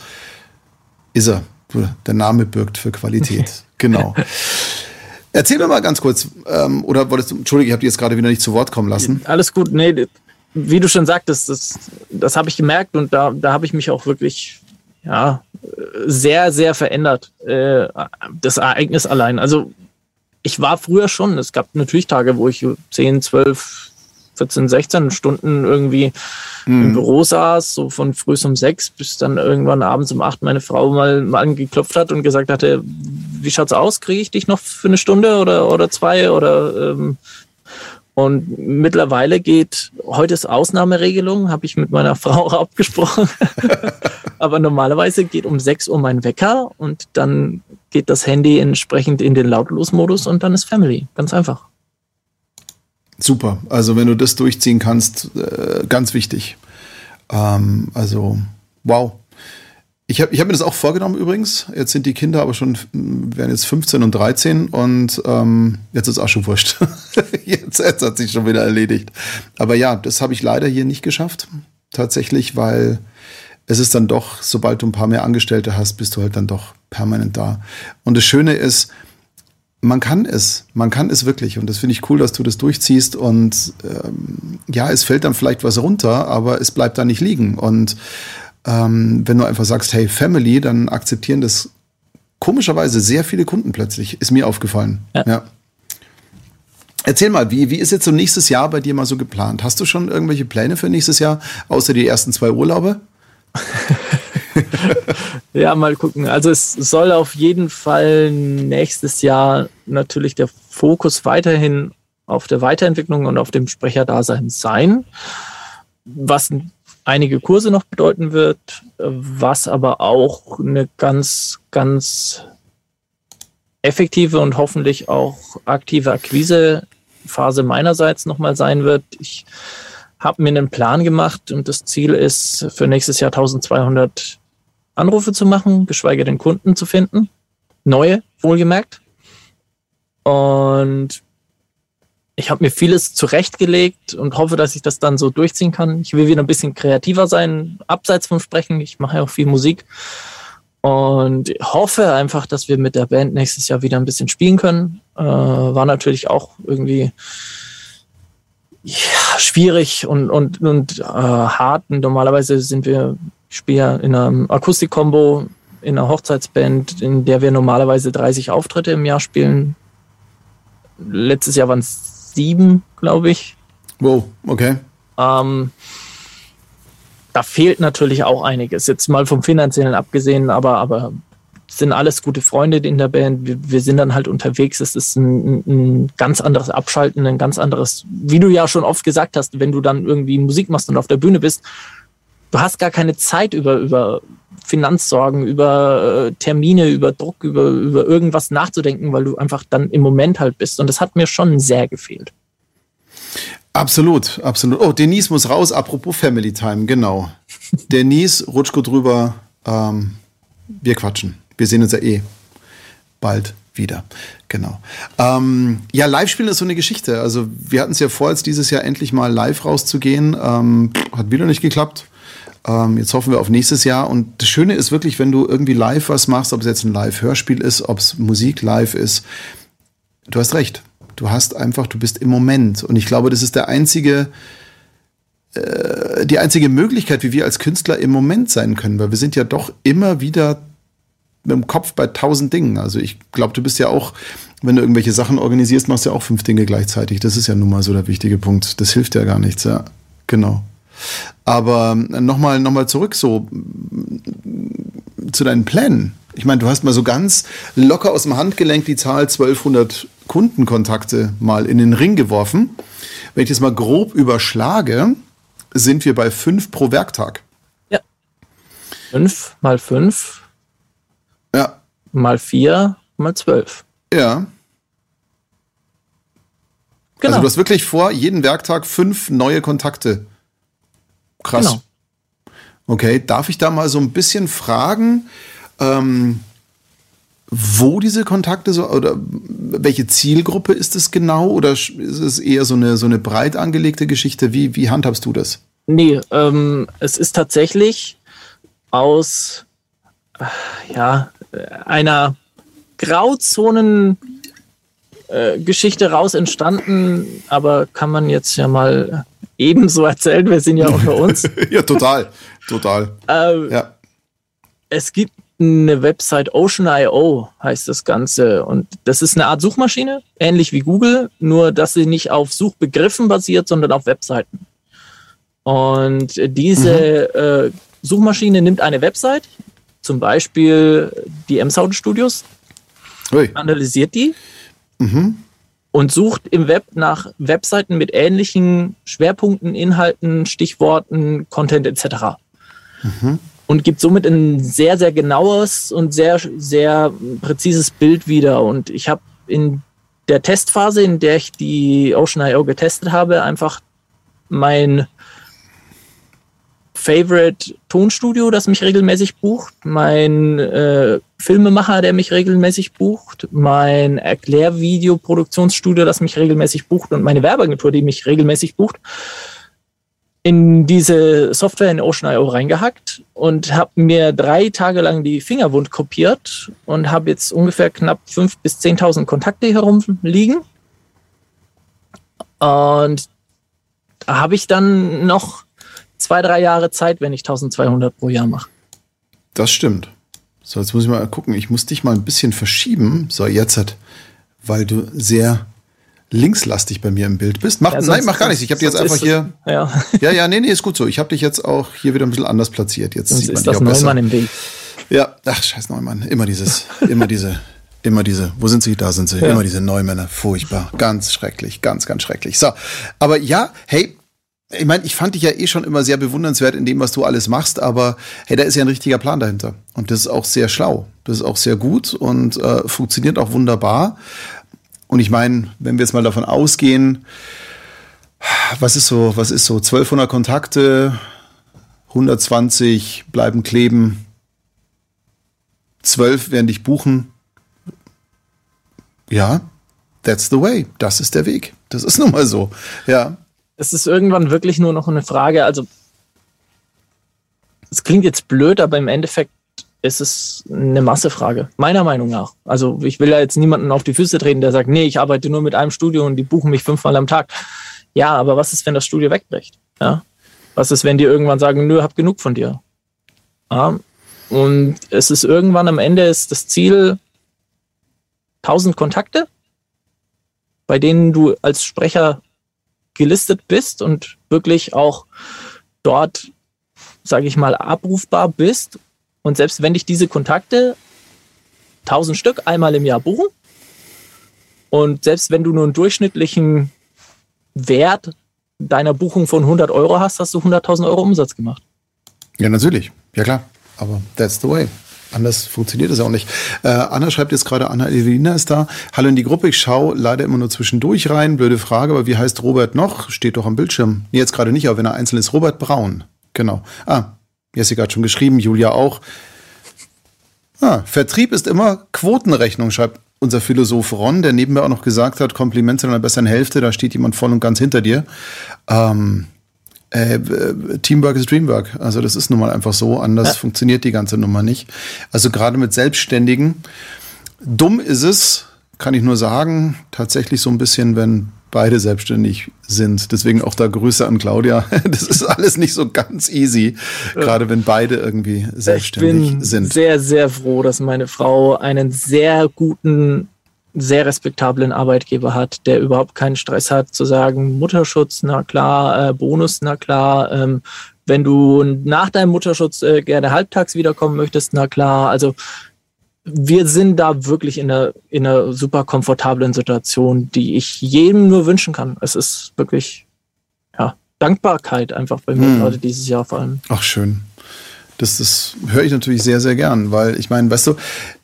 Ist er. Der Name birgt für Qualität. [laughs] genau. Erzähl mir mal ganz kurz, ähm, oder wolltest du, Entschuldige, ich habe dich jetzt gerade wieder nicht zu Wort kommen lassen. Alles gut, nee, wie du schon sagtest, das, das habe ich gemerkt und da, da habe ich mich auch wirklich ja, sehr, sehr verändert. Äh, das Ereignis allein. Also ich war früher schon, es gab natürlich Tage, wo ich 10, 12, 14, 16 Stunden irgendwie mhm. im Büro saß, so von früh um sechs bis dann irgendwann abends um acht meine Frau mal, mal angeklopft hat und gesagt hatte, wie schaut's aus? Kriege ich dich noch für eine Stunde oder, oder zwei? Oder ähm, und mittlerweile geht, heute ist Ausnahmeregelung, habe ich mit meiner [laughs] Frau abgesprochen. [laughs] Aber normalerweise geht um 6 Uhr mein Wecker und dann geht das Handy entsprechend in den Lautlosmodus und dann ist Family. Ganz einfach. Super. Also wenn du das durchziehen kannst, äh, ganz wichtig. Ähm, also wow. Ich habe ich hab mir das auch vorgenommen übrigens. Jetzt sind die Kinder aber schon, werden jetzt 15 und 13 und ähm, jetzt ist auch schon wurscht. [laughs] jetzt, jetzt hat sich schon wieder erledigt. Aber ja, das habe ich leider hier nicht geschafft. Tatsächlich, weil es ist dann doch, sobald du ein paar mehr Angestellte hast, bist du halt dann doch permanent da. Und das Schöne ist, man kann es, man kann es wirklich. Und das finde ich cool, dass du das durchziehst. Und ähm, ja, es fällt dann vielleicht was runter, aber es bleibt da nicht liegen. Und ähm, wenn du einfach sagst, hey, Family, dann akzeptieren das komischerweise sehr viele Kunden plötzlich. Ist mir aufgefallen. Ja. ja. Erzähl mal, wie, wie ist jetzt so nächstes Jahr bei dir mal so geplant? Hast du schon irgendwelche Pläne für nächstes Jahr, außer die ersten zwei Urlaube? [laughs] ja, mal gucken. Also es soll auf jeden Fall nächstes Jahr natürlich der Fokus weiterhin auf der Weiterentwicklung und auf dem Sprecherdasein sein, was einige Kurse noch bedeuten wird, was aber auch eine ganz, ganz effektive und hoffentlich auch aktive Akquisephase meinerseits nochmal sein wird. Ich habe mir einen Plan gemacht und das Ziel ist, für nächstes Jahr 1200 Anrufe zu machen, geschweige denn Kunden zu finden. Neue, wohlgemerkt. Und ich habe mir vieles zurechtgelegt und hoffe, dass ich das dann so durchziehen kann. Ich will wieder ein bisschen kreativer sein, abseits vom Sprechen. Ich mache ja auch viel Musik und hoffe einfach, dass wir mit der Band nächstes Jahr wieder ein bisschen spielen können. Äh, war natürlich auch irgendwie ja, schwierig und, und, und äh, hart. Normalerweise sind wir, ich spiele ja in einem Akustik-Kombo, in einer Hochzeitsband, in der wir normalerweise 30 Auftritte im Jahr spielen. Letztes Jahr waren es sieben, glaube ich. Wow, okay. Ähm, da fehlt natürlich auch einiges. Jetzt mal vom Finanziellen abgesehen, aber, aber sind alles gute Freunde in der Band. Wir, wir sind dann halt unterwegs. Es ist ein, ein, ganz anderes Abschalten, ein ganz anderes, wie du ja schon oft gesagt hast, wenn du dann irgendwie Musik machst und auf der Bühne bist, du hast gar keine Zeit über, über Finanzsorgen, über äh, Termine, über Druck, über, über irgendwas nachzudenken, weil du einfach dann im Moment halt bist. Und das hat mir schon sehr gefehlt. Absolut, absolut. Oh, Denise muss raus. Apropos Family Time, genau. [laughs] Denise, Rutschko drüber. Ähm, wir quatschen. Wir sehen uns ja eh bald wieder. Genau. Ähm, ja, Live-Spielen ist so eine Geschichte. Also wir hatten es ja vor, jetzt dieses Jahr endlich mal live rauszugehen. Ähm, hat wieder nicht geklappt. Ähm, jetzt hoffen wir auf nächstes Jahr. Und das Schöne ist wirklich, wenn du irgendwie live was machst, ob es jetzt ein Live-Hörspiel ist, ob es Musik live ist, du hast recht. Du hast einfach, du bist im Moment. Und ich glaube, das ist der einzige, äh, die einzige Möglichkeit, wie wir als Künstler im Moment sein können, weil wir sind ja doch immer wieder mit dem Kopf bei tausend Dingen. Also ich glaube, du bist ja auch, wenn du irgendwelche Sachen organisierst, machst du ja auch fünf Dinge gleichzeitig. Das ist ja nun mal so der wichtige Punkt. Das hilft ja gar nichts, ja. Genau. Aber nochmal noch mal zurück so zu deinen Plänen. Ich meine, du hast mal so ganz locker aus dem Handgelenk die Zahl 1200 Kundenkontakte mal in den Ring geworfen. Wenn ich das mal grob überschlage, sind wir bei fünf pro Werktag. Ja. Fünf mal fünf. Ja. Mal vier mal zwölf. Ja. Genau. Also du hast wirklich vor, jeden Werktag fünf neue Kontakte. Krass. Genau. Okay, darf ich da mal so ein bisschen fragen, ähm, wo diese Kontakte so oder welche Zielgruppe ist es genau oder ist es eher so eine so eine breit angelegte Geschichte? Wie wie handhabst du das? Nee, ähm, es ist tatsächlich aus äh, ja einer Grauzonen äh, Geschichte raus entstanden, aber kann man jetzt ja mal ebenso erzählen. Wir sind ja unter uns. [laughs] ja, total, total. Äh, ja. Es gibt eine Website Ocean.io heißt das Ganze und das ist eine Art Suchmaschine, ähnlich wie Google, nur dass sie nicht auf Suchbegriffen basiert, sondern auf Webseiten. Und diese mhm. äh, Suchmaschine nimmt eine Website, zum Beispiel die M-Sound Studios, Ui. analysiert die mhm. Und sucht im Web nach Webseiten mit ähnlichen Schwerpunkten, Inhalten, Stichworten, Content etc. Mhm und gibt somit ein sehr, sehr genaues und sehr, sehr präzises Bild wieder. Und ich habe in der Testphase, in der ich die Ocean.io getestet habe, einfach mein Favorite Tonstudio, das mich regelmäßig bucht, mein äh, Filmemacher, der mich regelmäßig bucht, mein Erklärvideoproduktionsstudio, das mich regelmäßig bucht. Und meine Werbeagentur, die mich regelmäßig bucht, in diese Software in OceanIO reingehackt und habe mir drei Tage lang die Finger wund kopiert und habe jetzt ungefähr knapp 5.000 bis 10.000 Kontakte hier rumliegen. Und da habe ich dann noch zwei, drei Jahre Zeit, wenn ich 1200 pro Jahr mache. Das stimmt. So, jetzt muss ich mal gucken. Ich muss dich mal ein bisschen verschieben. So, jetzt hat, weil du sehr linkslastig bei mir im Bild bist. Mach, ja, nein, mach gar nichts. Ich habe dich jetzt einfach hier. Ja. ja, ja, nee, nee, ist gut so. Ich habe dich jetzt auch hier wieder ein bisschen anders platziert. Jetzt sonst sieht man ist das Neumann im Bild. Ja, ach, scheiß Neumann. Immer dieses, immer diese, immer diese. Wo sind sie? Da sind sie. Ja. Immer diese Neumänner. Furchtbar. Ganz schrecklich. Ganz, ganz schrecklich. So. Aber ja, hey, ich meine, ich fand dich ja eh schon immer sehr bewundernswert in dem, was du alles machst, aber hey, da ist ja ein richtiger Plan dahinter. Und das ist auch sehr schlau. Das ist auch sehr gut und äh, funktioniert auch wunderbar. Und ich meine, wenn wir jetzt mal davon ausgehen, was ist so, was ist so, 1200 Kontakte, 120 bleiben kleben, 12 werden dich buchen. Ja, that's the way. Das ist der Weg. Das ist nun mal so. Ja. Es ist irgendwann wirklich nur noch eine Frage. Also, es klingt jetzt blöd, aber im Endeffekt ist es eine Massefrage, meiner Meinung nach. Also ich will ja jetzt niemanden auf die Füße treten, der sagt, nee, ich arbeite nur mit einem Studio und die buchen mich fünfmal am Tag. Ja, aber was ist, wenn das Studio wegbricht? Ja? Was ist, wenn die irgendwann sagen, nö, hab genug von dir? Ja? Und es ist irgendwann am Ende ist das Ziel 1000 Kontakte, bei denen du als Sprecher gelistet bist und wirklich auch dort, sage ich mal, abrufbar bist und selbst wenn dich diese Kontakte 1000 Stück einmal im Jahr buchen und selbst wenn du nur einen durchschnittlichen Wert deiner Buchung von 100 Euro hast, hast du 100.000 Euro Umsatz gemacht. Ja, natürlich. Ja, klar. Aber that's the way. Anders funktioniert das auch nicht. Äh, Anna schreibt jetzt gerade, Anna Evelina ist da. Hallo in die Gruppe. Ich schaue leider immer nur zwischendurch rein. Blöde Frage, aber wie heißt Robert noch? Steht doch am Bildschirm. Nee, jetzt gerade nicht, aber wenn er einzeln ist. Robert Braun. Genau. Ah, Jessica hat schon geschrieben, Julia auch. Ah, Vertrieb ist immer Quotenrechnung, schreibt unser Philosoph Ron, der neben mir auch noch gesagt hat, Kompliment zu einer besseren Hälfte, da steht jemand voll und ganz hinter dir. Ähm, äh, Teamwork ist Dreamwork. Also das ist nun mal einfach so. Anders ja. funktioniert die ganze Nummer nicht. Also gerade mit Selbstständigen. Dumm ist es, kann ich nur sagen, tatsächlich so ein bisschen, wenn beide selbstständig sind. Deswegen auch da Grüße an Claudia. [laughs] Das ist alles nicht so ganz easy, gerade wenn beide irgendwie selbstständig ich bin sind. Sehr, sehr froh, dass meine Frau einen sehr guten, sehr respektablen Arbeitgeber hat, der überhaupt keinen Stress hat, zu sagen, Mutterschutz, na klar, äh, Bonus, na klar, ähm, wenn du nach deinem Mutterschutz äh, gerne halbtags wiederkommen möchtest, na klar, also wir sind da wirklich in einer, in einer super komfortablen Situation, die ich jedem nur wünschen kann. Es ist wirklich, ja, Dankbarkeit einfach bei mir hm. gerade dieses Jahr vor allem. Ach, schön. Das, das höre ich natürlich sehr, sehr gern, weil ich meine, weißt du,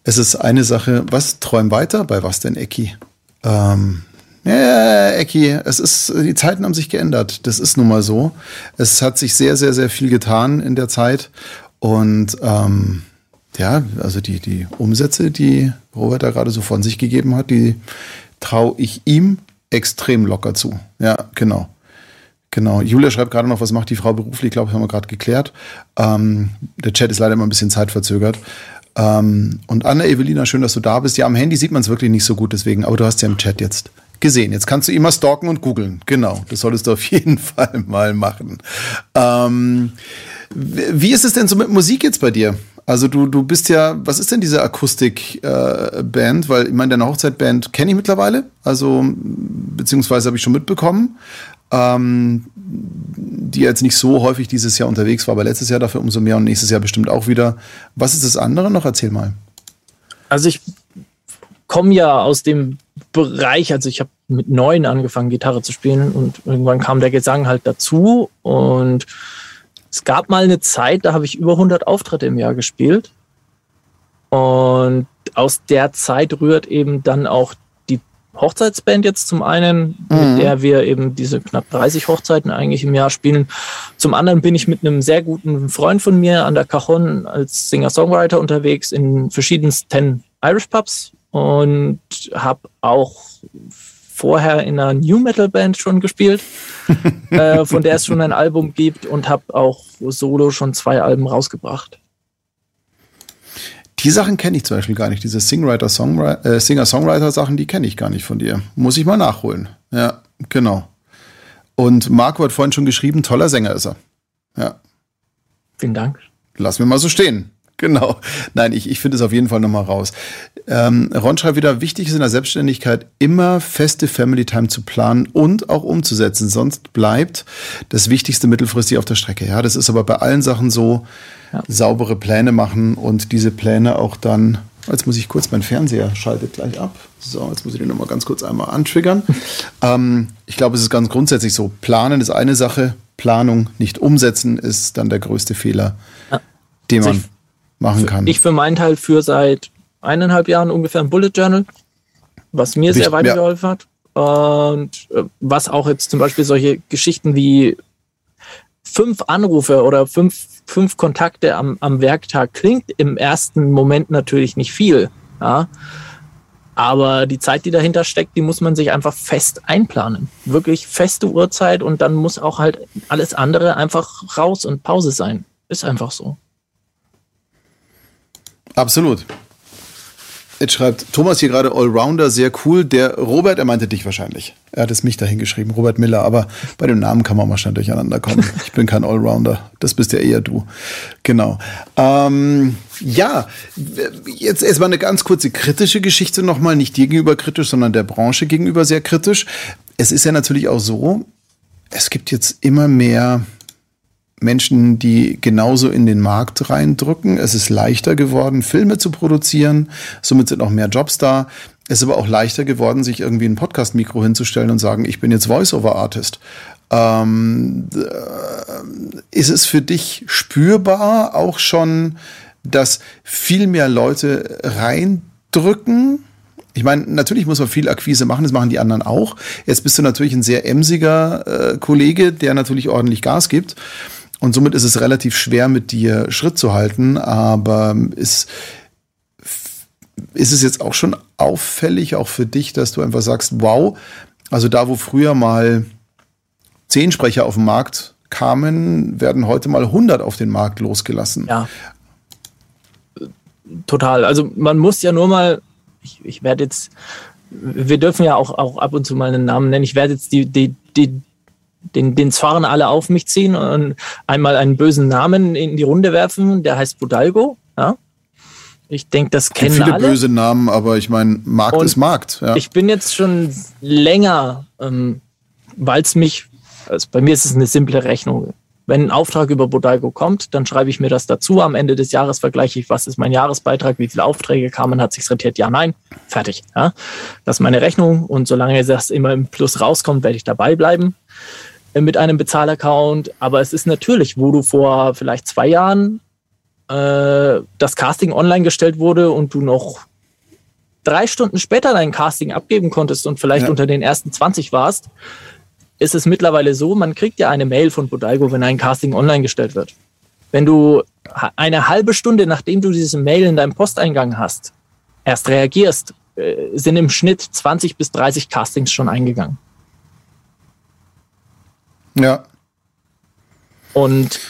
es ist eine Sache, was, träum weiter, bei was denn, Ecki? Ähm, ja, Ecki, es ist, die Zeiten haben sich geändert. Das ist nun mal so. Es hat sich sehr, sehr, sehr viel getan in der Zeit und ähm, ja, also die, die Umsätze, die Robert da gerade so von sich gegeben hat, die traue ich ihm extrem locker zu. Ja, genau. Genau. Julia schreibt gerade noch, was macht die Frau beruflich? Ich glaube, haben wir gerade geklärt. Ähm, der Chat ist leider immer ein bisschen zeitverzögert. Ähm, und Anna Evelina, schön, dass du da bist. Ja, am Handy sieht man es wirklich nicht so gut, deswegen, aber du hast ja im Chat jetzt gesehen. Jetzt kannst du immer stalken und googeln. Genau, das solltest du auf [laughs] jeden Fall mal machen. Ähm, wie ist es denn so mit Musik jetzt bei dir? Also du, du bist ja, was ist denn diese Akustikband? Äh, Weil ich meine, deine Hochzeitband kenne ich mittlerweile, also beziehungsweise habe ich schon mitbekommen, ähm, die jetzt nicht so häufig dieses Jahr unterwegs war, aber letztes Jahr dafür umso mehr und nächstes Jahr bestimmt auch wieder. Was ist das andere noch? Erzähl mal. Also ich komme ja aus dem Bereich, also ich habe mit neun angefangen, Gitarre zu spielen und irgendwann kam der Gesang halt dazu und es gab mal eine Zeit, da habe ich über 100 Auftritte im Jahr gespielt. Und aus der Zeit rührt eben dann auch Hochzeitsband jetzt zum einen, mhm. mit der wir eben diese knapp 30 Hochzeiten eigentlich im Jahr spielen. Zum anderen bin ich mit einem sehr guten Freund von mir an der Cajon als Singer-Songwriter unterwegs in verschiedensten Irish Pubs und habe auch vorher in einer New Metal Band schon gespielt, [laughs] äh, von der es schon ein Album gibt und habe auch solo schon zwei Alben rausgebracht. Die Sachen kenne ich zum Beispiel gar nicht. Diese Singwriter, Songwriter, äh, Singer-Songwriter-Sachen, die kenne ich gar nicht von dir. Muss ich mal nachholen. Ja, genau. Und Marco hat vorhin schon geschrieben, toller Sänger ist er. Ja. Vielen Dank. Lass mir mal so stehen. [laughs] Genau. Nein, ich, ich finde es auf jeden Fall nochmal raus. Ähm, Ron schreibt wieder, wichtig ist in der Selbstständigkeit immer feste Family Time zu planen und auch umzusetzen. Sonst bleibt das Wichtigste mittelfristig auf der Strecke. Ja, das ist aber bei allen Sachen so, ja. saubere Pläne machen und diese Pläne auch dann Jetzt muss ich kurz, mein Fernseher schaltet gleich ab. So, jetzt muss ich den nochmal ganz kurz einmal antriggern. [laughs] ähm, ich glaube, es ist ganz grundsätzlich so. Planen ist eine Sache, Planung nicht umsetzen ist dann der größte Fehler, ja. den man also machen kann. Ich für meinen Teil für seit eineinhalb Jahren ungefähr ein Bullet Journal, was mir sehr weitergeholfen hat. Und äh, was auch jetzt zum Beispiel solche Geschichten wie fünf Anrufe oder fünf, fünf Kontakte am, am Werktag klingt im ersten Moment natürlich nicht viel. Ja? Aber die Zeit, die dahinter steckt, die muss man sich einfach fest einplanen. Wirklich feste Uhrzeit und dann muss auch halt alles andere einfach raus und Pause sein. Ist einfach so. Absolut. Jetzt schreibt Thomas hier gerade Allrounder, sehr cool. Der Robert, er meinte dich wahrscheinlich. Er hat es mich dahin geschrieben, Robert Miller, aber bei dem Namen kann man mal schnell durcheinander kommen. Ich bin kein Allrounder. Das bist ja eher du. Genau. Ähm, ja, jetzt erstmal eine ganz kurze kritische Geschichte nochmal. Nicht dir gegenüber kritisch, sondern der Branche gegenüber sehr kritisch. Es ist ja natürlich auch so, es gibt jetzt immer mehr Menschen, die genauso in den Markt reindrücken. Es ist leichter geworden, Filme zu produzieren. Somit sind auch mehr Jobs da. Es ist aber auch leichter geworden, sich irgendwie ein Podcast-Mikro hinzustellen und sagen, ich bin jetzt Voice-over-Artist. Ähm, äh, ist es für dich spürbar auch schon, dass viel mehr Leute reindrücken? Ich meine, natürlich muss man viel Akquise machen, das machen die anderen auch. Jetzt bist du natürlich ein sehr emsiger äh, Kollege, der natürlich ordentlich Gas gibt. Und somit ist es relativ schwer, mit dir Schritt zu halten. Aber ist, ist es jetzt auch schon auffällig, auch für dich, dass du einfach sagst, wow, also da, wo früher mal zehn Sprecher auf den Markt kamen, werden heute mal 100 auf den Markt losgelassen. Ja. Total. Also man muss ja nur mal, ich, ich werde jetzt, wir dürfen ja auch, auch ab und zu mal einen Namen nennen. Ich werde jetzt die, die, die, den, den Zorn alle auf mich ziehen und einmal einen bösen Namen in die Runde werfen, der heißt Budalgo. Ja? Ich denke, das kennen viele alle. böse Namen, aber ich meine, Markt Und ist Markt. Ja. Ich bin jetzt schon länger, ähm, weil es mich, also bei mir ist es eine simple Rechnung. Wenn ein Auftrag über Bodalgo kommt, dann schreibe ich mir das dazu. Am Ende des Jahres vergleiche ich, was ist mein Jahresbeitrag, wie viele Aufträge kamen, hat sich rentiert, ja, nein, fertig. Ja? Das ist meine Rechnung und solange das immer im Plus rauskommt, werde ich dabei bleiben mit einem Bezahlaccount. Aber es ist natürlich, wo du vor vielleicht zwei Jahren äh, das Casting online gestellt wurde und du noch drei Stunden später dein Casting abgeben konntest und vielleicht Ja. unter den ersten 20 warst, ist es mittlerweile so, man kriegt ja eine Mail von Bodalgo, wenn ein Casting online gestellt wird. Wenn du eine halbe Stunde, nachdem du diese Mail in deinem Posteingang hast, erst reagierst, äh, sind im Schnitt 20 bis 30 Castings schon eingegangen. Ja. Und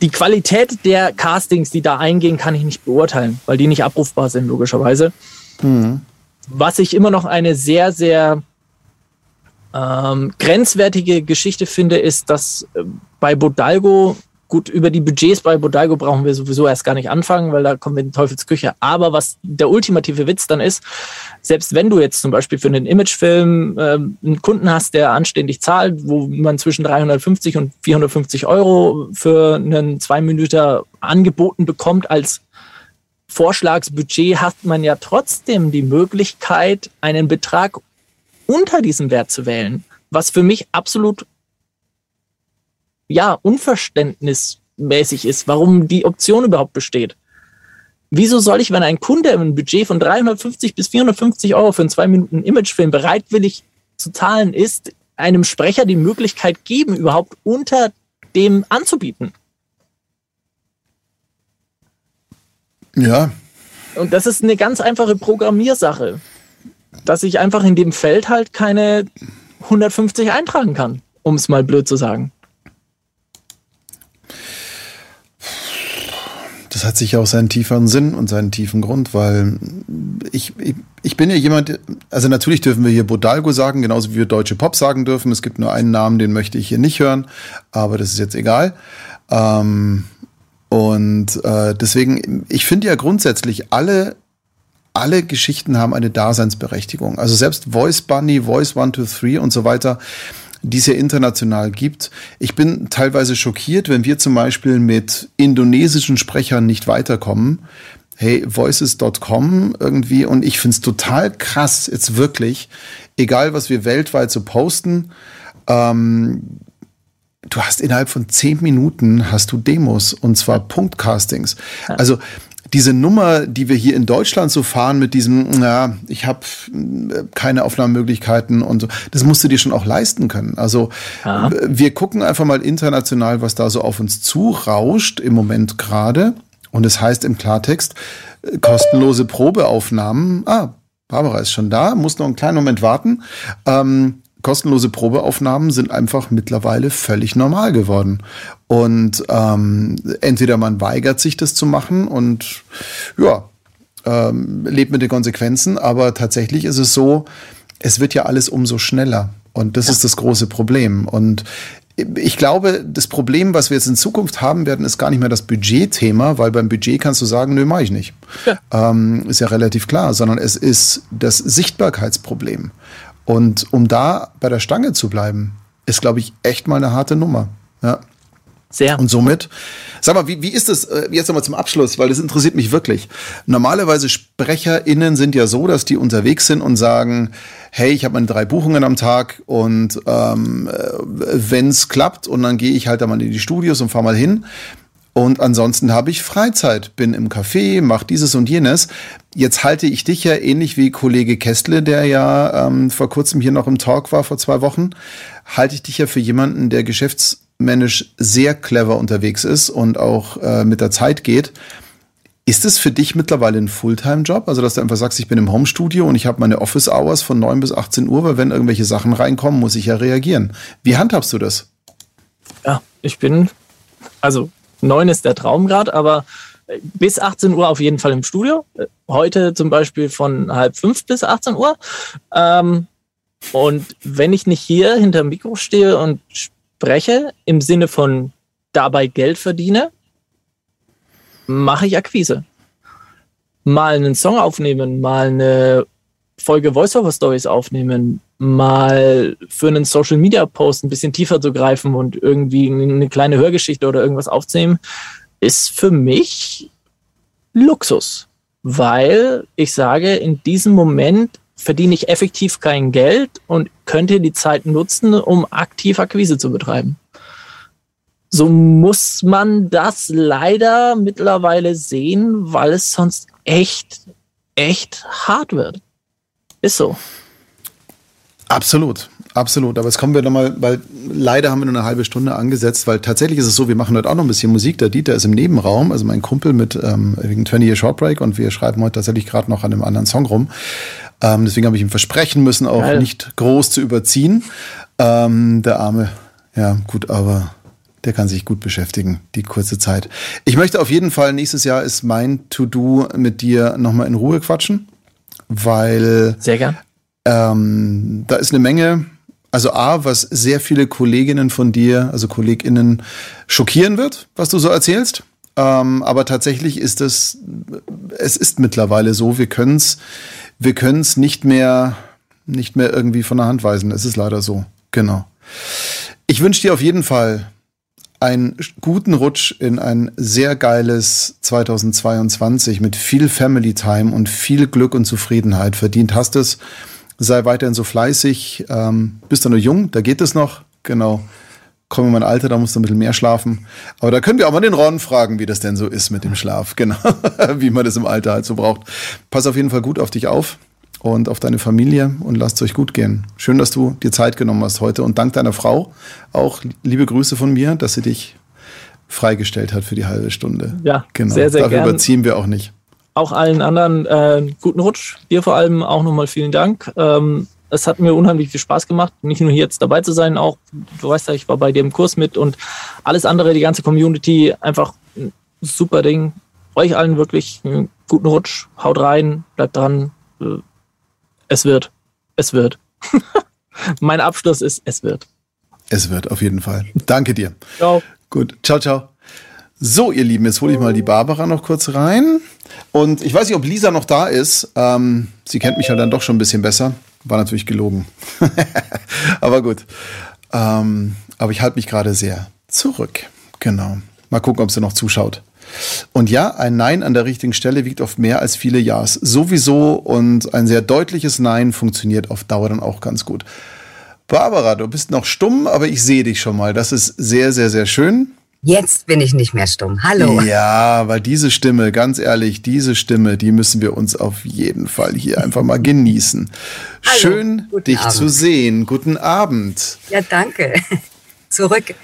die Qualität der Castings, die da eingehen, kann ich nicht beurteilen, weil die nicht abrufbar sind, logischerweise. Was ich immer noch eine sehr, sehr ähm, grenzwertige Geschichte finde, ist, dass äh, bei Bodalgo, gut, über die Budgets bei Bodalgo brauchen wir sowieso erst gar nicht anfangen, weil da kommen wir in Teufelsküche. Aber was der ultimative Witz dann ist, selbst wenn du jetzt zum Beispiel für einen Imagefilm ähm, einen Kunden hast, der anständig zahlt, wo man zwischen 350 und 450 Euro für einen zwei Minuten angeboten bekommt als Vorschlagsbudget, hat man ja trotzdem die Möglichkeit, einen Betrag unter diesem Wert zu wählen, was für mich absolut ja unverständnismäßig ist, warum die Option überhaupt besteht. Wieso soll ich, wenn ein Kunde ein Budget von 350 bis 450 Euro für einen zwei Minuten Imagefilm bereitwillig zu zahlen ist, einem Sprecher die Möglichkeit geben, überhaupt unter dem anzubieten? Ja, Und das ist eine ganz einfache Programmiersache, dass ich einfach in dem Feld halt keine 150 eintragen kann, um es mal blöd zu sagen. Das hat sicher auch seinen tieferen Sinn und seinen tiefen Grund, weil ich, ich, ich bin ja jemand, also natürlich dürfen wir hier Bodalgo sagen, genauso wie wir deutsche Pop sagen dürfen. Es gibt nur einen Namen, den möchte ich hier nicht hören, aber das ist jetzt egal. Ähm, und äh, deswegen, ich finde ja grundsätzlich alle alle Geschichten haben eine Daseinsberechtigung. Also selbst Voice Bunny, Voice 123 und so weiter, die es ja international gibt. Ich bin teilweise schockiert, wenn wir zum Beispiel mit indonesischen Sprechern nicht weiterkommen. Hey, voices.com irgendwie und ich find's total krass, jetzt wirklich, egal was wir weltweit so posten, ähm, du hast innerhalb von zehn Minuten hast du Demos und zwar Punktcastings. Also diese Nummer, die wir hier in Deutschland so fahren mit diesem, na, ich habe keine Aufnahmemöglichkeiten und so, das musst du dir schon auch leisten können. Also Ja. wir gucken einfach mal international, was da so auf uns zurauscht im Moment gerade. Und es heißt im Klartext, äh, kostenlose Probeaufnahmen. Ah, Barbara ist schon da, muss noch einen kleinen Moment warten. Ähm, kostenlose Probeaufnahmen sind einfach mittlerweile völlig normal geworden. Und ähm, entweder man weigert sich, das zu machen und ja, ähm, lebt mit den Konsequenzen, aber tatsächlich ist es so, es wird ja alles umso schneller. Und das ist das große Problem. Und ich glaube, das Problem, was wir jetzt in Zukunft haben werden, ist gar nicht mehr das Budgetthema, weil beim Budget kannst du sagen, nö, mache ich nicht. Ja. Ähm, ist ja relativ klar, sondern es ist das Sichtbarkeitsproblem. Und um da bei der Stange zu bleiben, ist, glaube ich, echt mal eine harte Nummer. Ja. Sehr. Und somit, sag mal, wie, wie ist das äh, jetzt nochmal zum Abschluss, weil das interessiert mich wirklich. Normalerweise SprecherInnen sind ja so, dass die unterwegs sind und sagen, hey, ich habe meine drei Buchungen am Tag und ähm, wenn es klappt und dann gehe ich halt da mal in die Studios und fahr mal hin. Und ansonsten habe ich Freizeit, bin im Café, mache dieses und jenes. Jetzt halte ich dich ja ähnlich wie Kollege Kestle, der ja ähm, vor kurzem hier noch im Talk war, vor zwei Wochen, halte ich dich ja für jemanden, der geschäftsmännisch sehr clever unterwegs ist und auch äh, mit der Zeit geht. Ist es für dich mittlerweile ein Fulltime-Job? Also, dass du einfach sagst, ich bin im Homestudio und ich habe meine Office-Hours von 9 bis 18 Uhr, weil wenn irgendwelche Sachen reinkommen, muss ich ja reagieren. Wie handhabst du das? Ja, ich bin, also 9 ist der Traum gerade, aber bis 18 Uhr auf jeden Fall im Studio. Heute zum Beispiel von halb fünf bis 18 Uhr. Ähm, und wenn ich nicht hier hinter dem Mikro stehe und spreche, im Sinne von dabei Geld verdiene, mache ich Akquise. Mal einen Song aufnehmen, mal eine Folge Voiceover-Stories aufnehmen, mal für einen Social-Media-Post ein bisschen tiefer zu greifen und irgendwie eine kleine Hörgeschichte oder irgendwas aufzunehmen, ist für mich Luxus, weil ich sage, in diesem Moment verdiene ich effektiv kein Geld und könnte die Zeit nutzen, um aktiv Akquise zu betreiben. So muss man das leider mittlerweile sehen, weil es sonst echt, echt hart wird. Ist so. Absolut. Absolut, aber jetzt kommen wir nochmal, weil leider haben wir nur eine halbe Stunde angesetzt, weil tatsächlich ist es so, wir machen heute auch noch ein bisschen Musik. Der Dieter ist im Nebenraum, also mein Kumpel mit ähm, wegen 20 Year Short Break und wir schreiben heute tatsächlich gerade noch an einem anderen Song rum. Ähm, deswegen habe ich ihm versprechen müssen, auch Geil. nicht groß zu überziehen. Ähm, der Arme, ja gut, aber der kann sich gut beschäftigen, die kurze Zeit. Ich möchte auf jeden Fall, nächstes Jahr ist mein To-Do mit dir nochmal in Ruhe quatschen, weil. Sehr gern. Ähm, da ist eine Menge also A, was sehr viele Kolleginnen von dir, also KollegInnen, schockieren wird, was du so erzählst. Ähm, aber tatsächlich ist es, es ist mittlerweile so, wir können es wir können's nicht mehr, nicht mehr irgendwie von der Hand weisen. Es ist leider so. Genau. Ich wünsche dir auf jeden Fall einen guten Rutsch in ein sehr geiles 2022 mit viel Family Time und viel Glück und Zufriedenheit. Verdient hast es sei weiterhin so fleißig, ähm, bist du nur jung, da geht es noch, genau. Komm in mein Alter, da musst du ein bisschen mehr schlafen. Aber da können wir auch mal den Ron fragen, wie das denn so ist mit dem Schlaf, genau, [laughs] wie man das im Alter halt so braucht. Pass auf jeden Fall gut auf dich auf und auf deine Familie und lasst es euch gut gehen. Schön, dass du dir Zeit genommen hast heute und dank deiner Frau auch liebe Grüße von mir, dass sie dich freigestellt hat für die halbe Stunde. Ja, genau. sehr, sehr Dafür gern. überziehen wir auch nicht auch allen anderen äh, guten Rutsch. Dir vor allem auch nochmal vielen Dank. Ähm, es hat mir unheimlich viel Spaß gemacht, nicht nur hier jetzt dabei zu sein, auch, du weißt ja, ich war bei dir im Kurs mit und alles andere, die ganze Community, einfach ein super Ding. Euch allen wirklich einen guten Rutsch, haut rein, bleibt dran. Äh, es wird. Es wird. [laughs] mein Abschluss ist, es wird. Es wird, auf jeden Fall. Danke dir. Ciao. Gut. Ciao, ciao. So, ihr Lieben, jetzt hole ich mal die Barbara noch kurz rein. Und ich weiß nicht, ob Lisa noch da ist. Ähm, sie kennt mich ja dann doch schon ein bisschen besser. War natürlich gelogen. [laughs] aber gut. Ähm, aber ich halte mich gerade sehr zurück. Genau. Mal gucken, ob sie noch zuschaut. Und ja, ein Nein an der richtigen Stelle wiegt oft mehr als viele Ja's. Sowieso und ein sehr deutliches Nein funktioniert auf Dauer dann auch ganz gut. Barbara, du bist noch stumm, aber ich sehe dich schon mal. Das ist sehr, sehr, sehr schön. Jetzt bin ich nicht mehr stumm. Hallo. Ja, weil diese Stimme, ganz ehrlich, diese Stimme, die müssen wir uns auf jeden Fall hier einfach mal genießen. Hallo, Schön, dich Abend. zu sehen. Guten Abend. Ja, danke. [laughs] Zurück.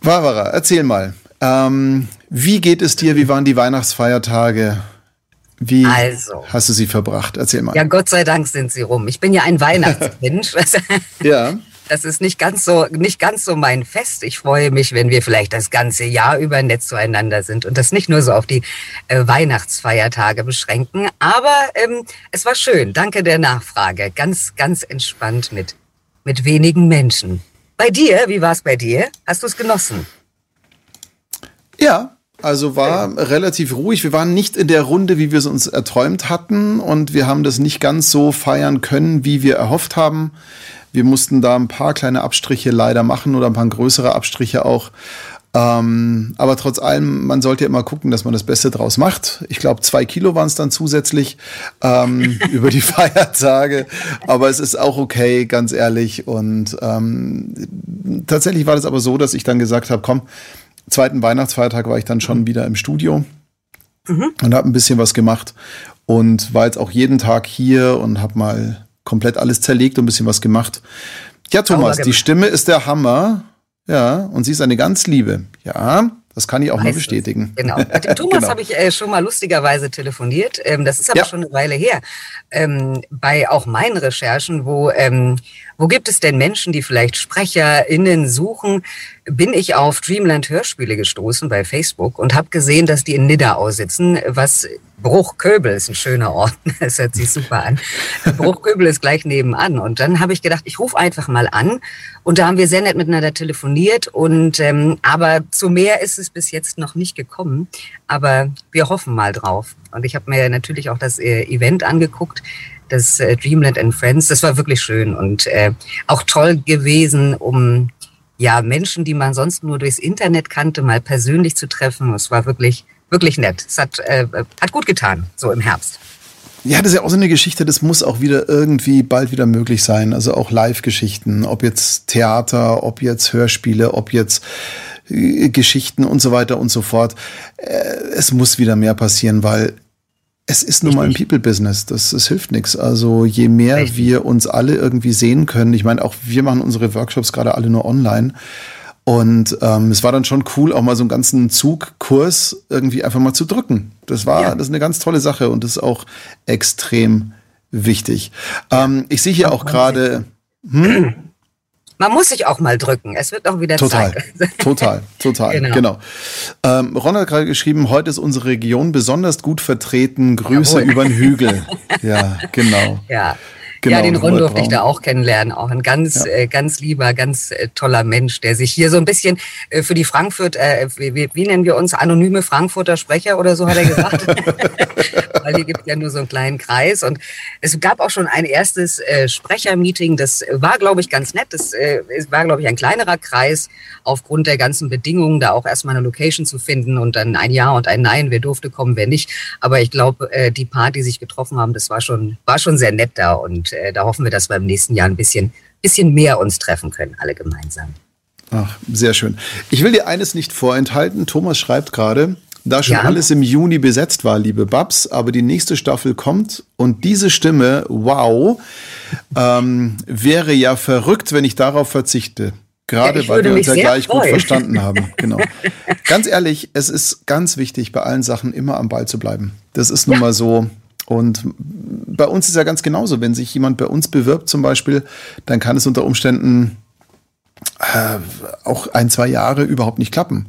Barbara, erzähl mal. Ähm, wie geht es dir? Wie waren die Weihnachtsfeiertage? Wie also, hast du sie verbracht? Erzähl mal. Ja, Gott sei Dank sind sie rum. Ich bin ja ein Weihnachtsmensch. [laughs] ja. Das ist nicht ganz so, nicht ganz so mein Fest. Ich freue mich, wenn wir vielleicht das ganze Jahr über nett zueinander sind und das nicht nur so auf die äh, Weihnachtsfeiertage beschränken. Aber ähm, es war schön. Danke der Nachfrage. Ganz, ganz entspannt mit, mit wenigen Menschen. Bei dir, wie war es bei dir? Hast du es genossen? Ja, also war relativ ruhig. Wir waren nicht in der Runde, wie wir es uns erträumt hatten und wir haben das nicht ganz so feiern können, wie wir erhofft haben. Wir mussten da ein paar kleine Abstriche leider machen oder ein paar größere Abstriche auch. Ähm, aber trotz allem, man sollte ja immer gucken, dass man das Beste draus macht. Ich glaube, zwei Kilo waren es dann zusätzlich ähm, [laughs] über die Feiertage. Aber es ist auch okay, ganz ehrlich. Und ähm, tatsächlich war das aber so, dass ich dann gesagt habe, komm, zweiten Weihnachtsfeiertag war ich dann schon wieder im Studio mhm. und habe ein bisschen was gemacht und war jetzt auch jeden Tag hier und habe mal komplett alles zerlegt und ein bisschen was gemacht. Ja, Thomas, die Stimme ist der Hammer. Ja, und sie ist eine ganz liebe. Ja, Das kann ich auch Meistens. nur bestätigen. Genau. [laughs] Mit dem Thomas genau. habe ich äh, schon mal lustigerweise telefoniert. Ähm, das ist aber ja. schon eine Weile her. Ähm, bei auch meinen Recherchen, wo, ähm, wo gibt es denn Menschen, die vielleicht SprecherInnen suchen, bin ich auf Dreamland Hörspiele gestoßen bei Facebook und habe gesehen, dass die in Nidda sitzen, was Bruchköbel ist ein schöner Ort. [laughs] Das hört sich super an. Bruchköbel ist gleich nebenan. Und dann habe ich gedacht, ich rufe einfach mal an. Und da haben wir sehr nett miteinander telefoniert. Und ähm, aber zu mehr ist es bis jetzt noch nicht gekommen. Aber wir hoffen mal drauf. Und ich habe mir natürlich auch das äh, Event angeguckt das äh, Dreamland and Friends. Das war wirklich schön und äh, auch toll gewesen, um ja Menschen, die man sonst nur durchs Internet kannte, mal persönlich zu treffen. Es war wirklich wirklich nett. Es hat, äh, hat gut getan, so im Herbst. Ja, das ist ja auch so eine Geschichte, das muss auch wieder irgendwie bald wieder möglich sein. Also auch Live-Geschichten, ob jetzt Theater, ob jetzt Hörspiele, ob jetzt äh, Geschichten und so weiter und so fort. Äh, es muss wieder mehr passieren, weil es ist nun mal ein People-Business. Das, das hilft nichts. Also je mehr Richtig. wir uns alle irgendwie sehen können, ich meine, auch wir machen unsere Workshops gerade alle nur online. Und ähm, es war dann schon cool, auch mal so einen ganzen Zugkurs irgendwie einfach mal zu drücken. Das war, ja. das ist eine ganz tolle Sache und das ist auch extrem wichtig. Ähm, ich sehe hier auch gerade. Hm? Man muss sich auch mal drücken. Es wird auch wieder total, Zeit. [laughs] Total, total, genau. genau. Ähm, Ron hat gerade geschrieben, heute ist unsere Region besonders gut vertreten. Grüße Jawohl. über den Hügel. [laughs] Ja, genau. Ja. Genau, ja, den Ron durfte ich da auch kennenlernen. Auch ein ganz, ja. äh, ganz lieber, ganz äh, toller Mensch, der sich hier so ein bisschen äh, für die Frankfurt, äh, wie, wie, nennen wir uns, anonyme Frankfurter Sprecher oder so, hat er gesagt. [laughs] [laughs] Weil hier gibt ja nur so einen kleinen Kreis. Und es gab auch schon ein erstes äh, Sprechermeeting. Das war, glaube ich, ganz nett. Das äh, war, glaube ich, ein kleinerer Kreis aufgrund der ganzen Bedingungen, da auch erstmal eine Location zu finden und dann ein Ja und ein Nein, wer durfte kommen, wer nicht. Aber ich glaube, die paar, die sich getroffen haben, das war schon, war schon sehr nett da und äh, da hoffen wir, dass wir im nächsten Jahr ein bisschen, bisschen mehr uns treffen können, alle gemeinsam. Ach, sehr schön. Ich will dir eines nicht vorenthalten. Thomas schreibt gerade, da schon ja. alles im Juni besetzt war, liebe Babs, aber die nächste Staffel kommt und diese Stimme, wow, ähm, wäre ja verrückt, wenn ich darauf verzichte. Gerade ja, weil wir uns ja gleich freuen. gut verstanden haben. [laughs] Genau. ganz ehrlich, es ist ganz wichtig, bei allen Sachen immer am Ball zu bleiben. Das ist nun ja. mal so. Und bei uns ist ja ganz genauso. Wenn sich jemand bei uns bewirbt zum Beispiel, dann kann es unter Umständen äh, auch ein, zwei Jahre überhaupt nicht klappen.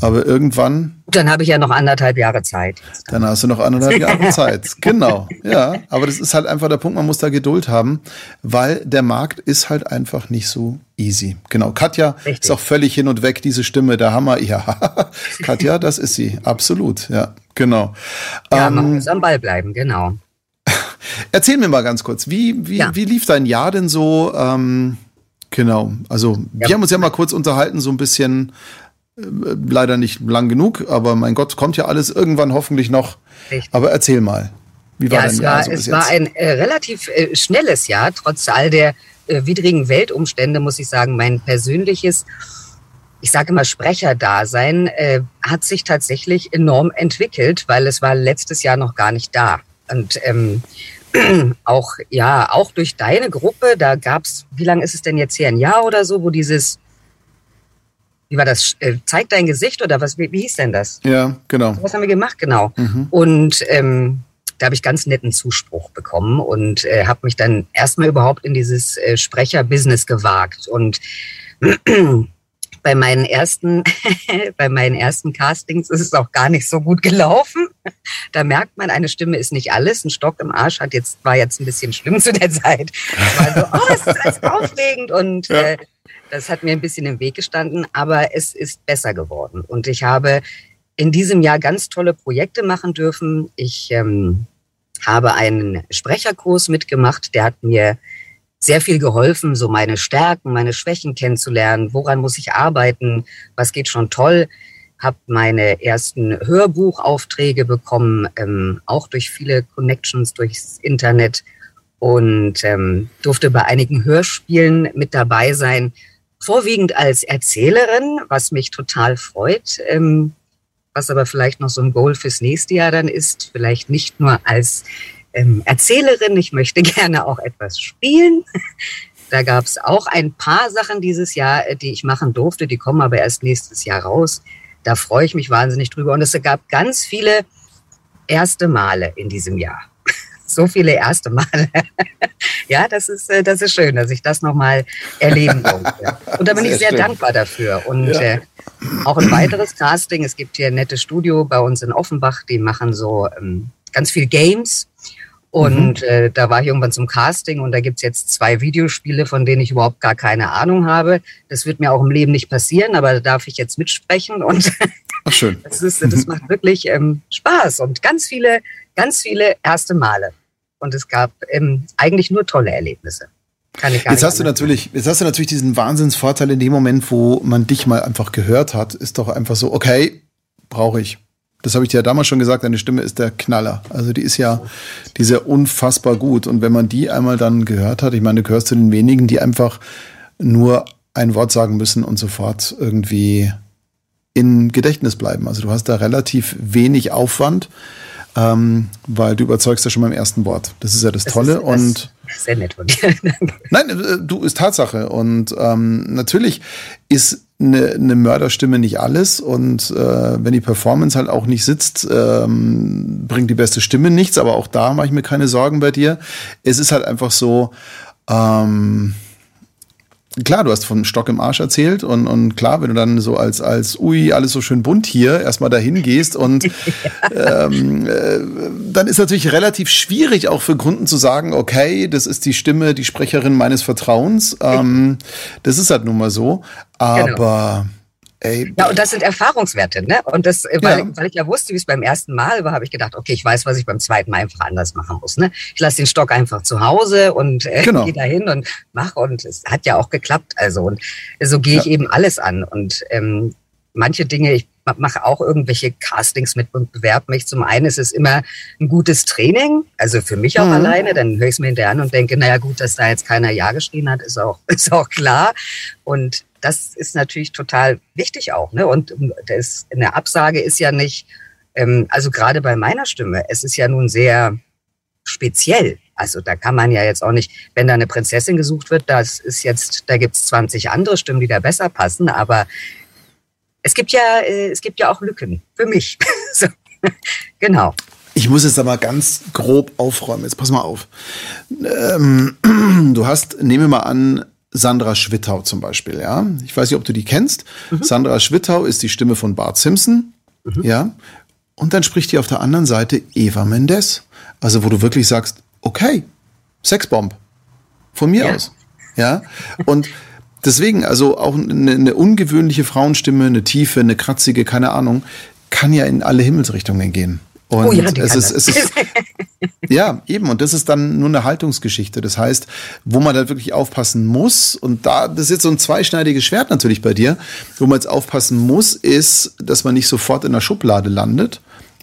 Aber irgendwann. Dann habe ich ja noch anderthalb Jahre Zeit. Dann hast du noch anderthalb Jahre [laughs] Zeit. Genau. Ja. Aber das ist halt einfach der Punkt, man muss da Geduld haben, weil der Markt ist halt einfach nicht so easy. Genau. Katja Richtig. ist auch völlig hin und weg, diese Stimme, der Hammer. [laughs] Ja. Katja, das ist sie. Absolut. Ja. Genau. Ja, ähm, man muss am Ball bleiben, genau. [laughs] Erzähl mir mal ganz kurz, wie, wie, ja. wie lief dein Jahr denn so? Ähm, genau, also ja. wir haben uns ja mal kurz unterhalten, so ein bisschen, äh, leider nicht lang genug, aber mein Gott, kommt ja alles irgendwann hoffentlich noch. Richtig. Aber erzähl mal, wie war ja, Jahr? War, so es war ein äh, relativ äh, schnelles Jahr, trotz all der äh, widrigen Weltumstände, muss ich sagen, mein persönliches ich sage immer Sprecherdasein, äh, hat sich tatsächlich enorm entwickelt, weil es war letztes Jahr noch gar nicht da. Und ähm, [clears throat] auch, ja, auch durch deine Gruppe, da gab's, wie lange ist es denn jetzt her? Ein Jahr oder so, wo dieses, wie war das, äh, zeig dein Gesicht oder was, wie, wie hieß denn das? Ja, genau. Was haben wir gemacht, genau. Mhm. Und ähm, da habe ich ganz netten Zuspruch bekommen und äh, habe mich dann erstmal überhaupt in dieses äh, Sprecherbusiness gewagt und [clears throat] bei meinen ersten, [laughs] bei meinen ersten Castings ist es auch gar nicht so gut gelaufen. Da merkt man, eine Stimme ist nicht alles. Ein Stock im Arsch hat jetzt, war jetzt ein bisschen schlimm zu der Zeit. Es war so, oh, es ist alles aufregend und ja. äh, das hat mir ein bisschen im Weg gestanden, aber es ist besser geworden. Und ich habe in diesem Jahr ganz tolle Projekte machen dürfen. Ich ähm, habe einen Sprecherkurs mitgemacht, der hat mir sehr viel geholfen, so meine Stärken, meine Schwächen kennenzulernen. Woran muss ich arbeiten? Was geht schon toll? Habe meine ersten Hörbuchaufträge bekommen, ähm, auch durch viele Connections durchs Internet und ähm, durfte bei einigen Hörspielen mit dabei sein, vorwiegend als Erzählerin, was mich total freut. Ähm, was aber vielleicht noch so ein Goal fürs nächste Jahr dann ist, vielleicht nicht nur als ähm, Erzählerin. Ich möchte [laughs] gerne auch etwas spielen. Da gab es auch ein paar Sachen dieses Jahr, äh, die ich machen durfte. Die kommen aber erst nächstes Jahr raus. da freue ich mich wahnsinnig drüber. Und es gab ganz viele erste Male in diesem Jahr. [laughs] So viele erste Male. [laughs] ja, das ist, äh, das ist schön, dass ich das nochmal erleben durfte. Und da bin sehr ich sehr schön. dankbar dafür. Und ja. äh, auch ein weiteres Casting. Es gibt hier ein nettes Studio bei uns in Offenbach, die machen so ähm, ganz viel Games. Und mhm. äh, da war ich irgendwann zum Casting und da gibt's jetzt zwei Videospiele, von denen ich überhaupt gar keine Ahnung habe. Das wird mir auch im Leben nicht passieren, aber da darf ich jetzt mitsprechen und Ach, schön. [laughs] das, ist, das macht wirklich ähm, Spaß und ganz viele, ganz viele erste Male. Und es gab ähm, eigentlich nur tolle Erlebnisse. jetzt hast du natürlich, jetzt hast du natürlich diesen Wahnsinnsvorteil in dem Moment, wo man dich mal einfach gehört hat, ist doch einfach so, okay, brauche ich. Das habe ich dir ja damals schon gesagt, deine Stimme ist der Knaller. Also die ist ja, die ist ja unfassbar gut. Und wenn man die einmal dann gehört hat, ich meine, du gehörst zu den wenigen, die einfach nur ein Wort sagen müssen und sofort irgendwie in Gedächtnis bleiben. Also du hast da relativ wenig Aufwand, ähm, weil du überzeugst ja schon beim ersten Wort. Das ist ja das, das Tolle. Ist, das und sehr nett von dir. Nein, äh, du ist Tatsache. Und ähm, natürlich ist eine, eine Mörderstimme nicht alles und äh, wenn die Performance halt auch nicht sitzt, ähm, bringt die beste Stimme nichts, aber auch da mache ich mir keine Sorgen bei dir. Es ist halt einfach so, ähm, klar, du hast von Stock im Arsch erzählt und, und klar, wenn du dann so als, als ui, alles so schön bunt hier erstmal dahin gehst und [laughs] ähm, äh, dann ist natürlich relativ schwierig auch für Kunden zu sagen, okay, das ist die Stimme, die Sprecherin meines Vertrauens. Ähm, das ist halt nun mal so. Genau. Aber genau. Ey. Ja, und das sind Erfahrungswerte, ne? Und das, äh, weil, ja. weil ich ja wusste, wie es beim ersten Mal war, habe ich gedacht, okay, ich weiß, was ich beim zweiten Mal einfach anders machen muss. Ne? Ich lasse den Stock einfach zu Hause und äh, genau. gehe dahin und mache und es hat ja auch geklappt. Also und so gehe ich ja. eben alles an. Und ähm, manche Dinge, ich mache auch irgendwelche Castings mit und bewerbe mich. Zum einen ist es immer ein gutes Training, also für mich auch mhm. alleine. Dann höre ich es mir hinterher an und denke, naja gut, dass da jetzt keiner Ja geschrien hat, ist auch, [laughs] ist auch klar. Und das ist natürlich total wichtig auch. Ne? Und das, eine Absage ist ja nicht, ähm, also gerade bei meiner Stimme, es ist ja nun sehr speziell. Also da kann man ja jetzt auch nicht, wenn da eine Prinzessin gesucht wird, das ist jetzt, da gibt's 20 andere Stimmen, die da besser passen, aber es gibt ja, äh, es gibt ja auch Lücken für mich. [laughs] so, genau. Ich muss jetzt aber ganz grob aufräumen. Jetzt pass mal auf. Ähm, [clears throat] du hast, nehme mal an, Sandra Schwittau zum Beispiel, ja. Ich weiß nicht, ob du die kennst. Mhm. Sandra Schwittau ist die Stimme von Bart Simpson, mhm. ja. Und dann spricht die auf der anderen Seite Eva Mendes. Also, wo du wirklich sagst, okay, Sexbomb. Von mir ja. aus. Ja. Und deswegen, also auch eine, eine ungewöhnliche Frauenstimme, eine tiefe, eine kratzige, keine Ahnung, kann ja in alle Himmelsrichtungen gehen. Und oh ja, es ist, es [laughs] ist, ja, eben. Und das ist dann nur eine Haltungsgeschichte. Das heißt, wo man da wirklich aufpassen muss, und da, das ist jetzt so ein zweischneidiges Schwert natürlich bei dir, wo man jetzt aufpassen muss, ist, dass man nicht sofort in der Schublade landet.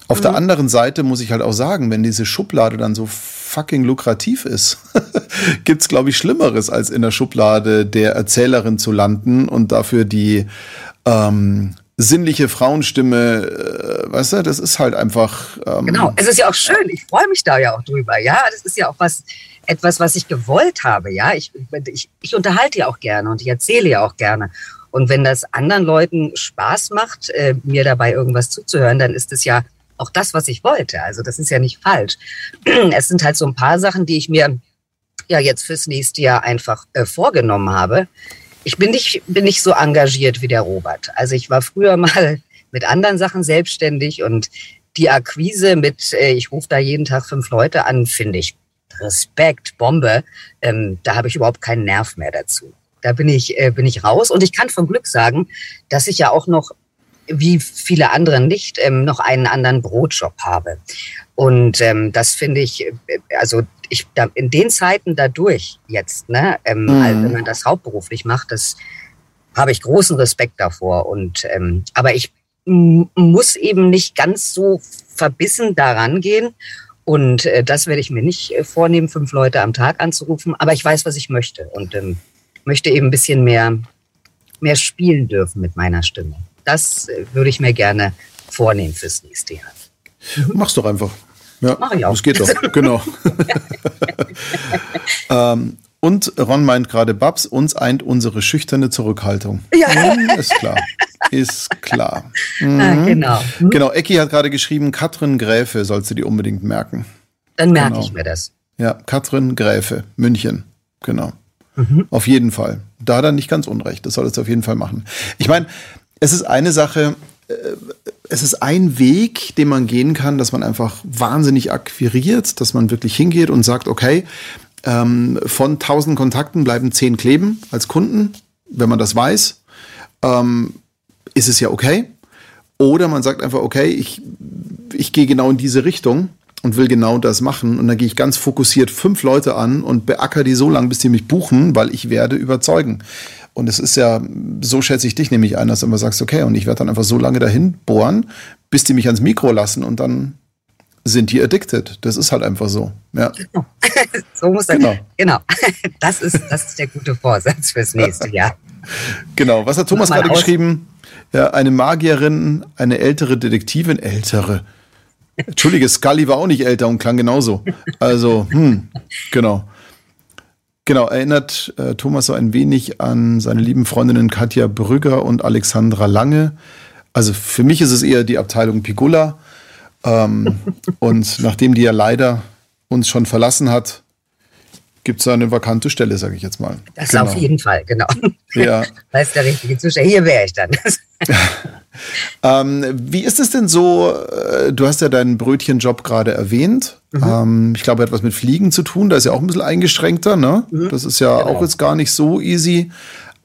Auf mhm. der anderen Seite muss ich halt auch sagen, wenn diese Schublade dann so fucking lukrativ ist, [laughs] gibt's glaube ich Schlimmeres, als in der Schublade der Erzählerin zu landen und dafür die ähm, sinnliche Frauenstimme, äh, weißt du, das ist halt einfach. Ähm genau, es ist ja auch schön. Ich freue mich da ja auch drüber. Ja, das ist ja auch was, etwas, was ich gewollt habe. Ja, ich, ich, ich unterhalte ja auch gerne und ich erzähle ja auch gerne. Und wenn das anderen Leuten Spaß macht, äh, mir dabei irgendwas zuzuhören, dann ist es ja auch das, was ich wollte. Also das ist ja nicht falsch. [clears throat] Es sind halt so ein paar Sachen, die ich mir ja jetzt fürs nächste Jahr einfach äh, vorgenommen habe ich bin nicht, bin nicht so engagiert wie der Robert. Also ich war früher [laughs] mal mit anderen Sachen selbstständig und die Akquise mit, äh, ich rufe da jeden Tag fünf Leute an, finde ich Respekt, Bombe. Ähm, da habe ich überhaupt keinen Nerv mehr dazu. Da bin ich, äh, bin ich raus. Und ich kann von Glück sagen, dass ich ja auch noch, wie viele andere nicht, ähm, noch einen anderen Brotjob habe. Und ähm, das finde ich, äh, also ich da, in den Zeiten dadurch jetzt, ne, ähm, mhm. also wenn man das hauptberuflich macht, das habe ich großen Respekt davor. Und ähm, aber ich muss eben nicht ganz so verbissen daran gehen. Und äh, das werde ich mir nicht äh, vornehmen, fünf Leute am Tag anzurufen. Aber ich weiß, was ich möchte und ähm, möchte eben ein bisschen mehr, mehr spielen dürfen mit meiner Stimme. Das äh, würde ich mir gerne vornehmen fürs nächste Jahr. Mach's doch einfach. Ja, Mach ich auch. Das geht doch, genau. [laughs] ähm, und Ron meint gerade, Babs, uns eint unsere schüchterne Zurückhaltung. Ja. Hm, ist klar. ist klar. Mhm. Ah, genau. Mhm. Genau, Ecki hat gerade geschrieben, Katrin Gräfe sollst du dir unbedingt merken. Dann merke genau. ich mir das. Ja, Katrin Gräfe, München. Genau. Mhm. Auf jeden Fall. Da hat er nicht ganz unrecht. Das solltest du auf jeden Fall machen. Ich meine, es ist eine Sache, äh, es ist ein Weg, den man gehen kann, dass man einfach wahnsinnig akquiriert, dass man wirklich hingeht und sagt, okay, ähm, von 1000 Kontakten bleiben 10 kleben als Kunden, wenn man das weiß, ähm, ist es ja okay. Oder man sagt einfach, okay, ich, ich gehe genau in diese Richtung und will genau das machen. Und dann gehe ich ganz fokussiert fünf Leute an und beacker die so lange, bis die mich buchen, weil ich werde überzeugen. Und es ist ja, so schätze ich dich nämlich ein, dass du immer sagst, okay, und ich werde dann einfach so lange dahin bohren, bis die mich ans Mikro lassen und dann sind die addicted. Das ist halt einfach so. Ja. Genau. [laughs] so muss das. Genau. genau. [laughs] Das ist, das ist der gute Vorsatz fürs nächste Jahr. [laughs] genau. Was hat Thomas gerade geschrieben? Ja, eine Magierin, eine ältere Detektivin, ältere. Entschuldige, Scully war auch nicht älter und klang genauso. Also, hm, genau. Genau, erinnert äh, Thomas so ein wenig an seine lieben Freundinnen Katja Brügger und Alexandra Lange. Also für mich ist es eher die Abteilung Pigula. Ähm, [laughs] und nachdem die ja leider uns schon verlassen hat, gibt es eine vakante Stelle, sage ich jetzt mal. Das genau. auf jeden Fall, genau. Ja. [laughs] Das ist der richtige Zustand. Hier wäre ich dann. [laughs] ähm, wie ist es denn so? Äh, du hast ja deinen Brötchenjob gerade erwähnt. Mhm. Ähm, ich glaube, er hat was mit Fliegen zu tun. Da ist ja auch ein bisschen eingeschränkter. Ne? Mhm. Das ist ja genau. auch jetzt gar nicht so easy.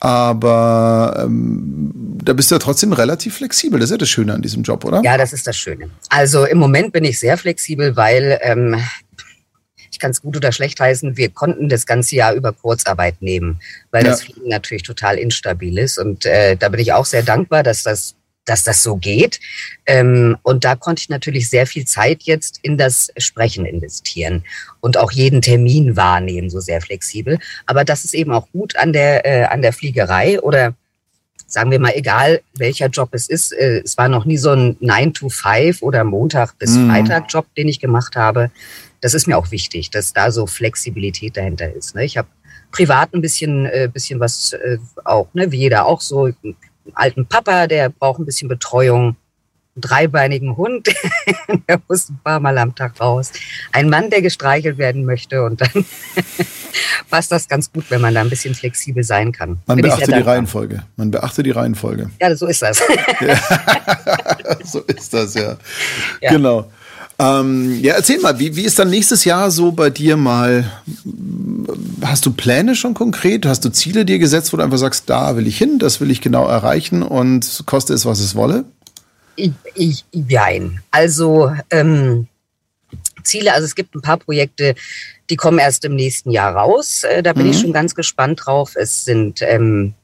Aber ähm, da bist du ja trotzdem relativ flexibel. Das ist ja das Schöne an diesem Job, oder? Ja, das ist das Schöne. Also im Moment bin ich sehr flexibel, weil ähm, ich kann es gut oder schlecht heißen, wir konnten das ganze Jahr über Kurzarbeit nehmen, weil ja. das Fliegen natürlich total instabil ist. Und äh, da bin ich auch sehr dankbar, dass das dass das so geht. Ähm, und da konnte ich natürlich sehr viel Zeit jetzt in das Sprechen investieren und auch jeden Termin wahrnehmen, so sehr flexibel. Aber das ist eben auch gut an der, äh, an der Fliegerei oder sagen wir mal, egal welcher Job es ist, äh, es war noch nie so ein 9 to 5 oder Montag bis mhm. Freitag Job, den ich gemacht habe, das ist mir auch wichtig, dass da so Flexibilität dahinter ist. Ne? Ich habe privat ein bisschen, äh, bisschen was äh, auch, ne? wie jeder auch so, einen alten Papa, der braucht ein bisschen Betreuung, dreibeinigen Hund, [laughs] der muss ein paar Mal am Tag raus, ein Mann, der gestreichelt werden möchte und dann [laughs] passt das ganz gut, wenn man da ein bisschen flexibel sein kann. Man Bin beachte die Reihenfolge. Man beachte die Reihenfolge. Ja, so ist das. [laughs] so ist das, ja. ja. Genau. Ähm, ja, erzähl mal, wie, wie ist dann nächstes Jahr so bei dir mal? Hast du Pläne schon konkret? Hast du Ziele dir gesetzt, wo du einfach sagst, da will ich hin, das will ich genau erreichen und koste es, was es wolle? Ich, ich, nein. Also ähm, Ziele, also es gibt ein paar Projekte, die kommen erst im nächsten Jahr raus. Äh, da bin mhm. ich schon ganz gespannt drauf. Es sind ähm,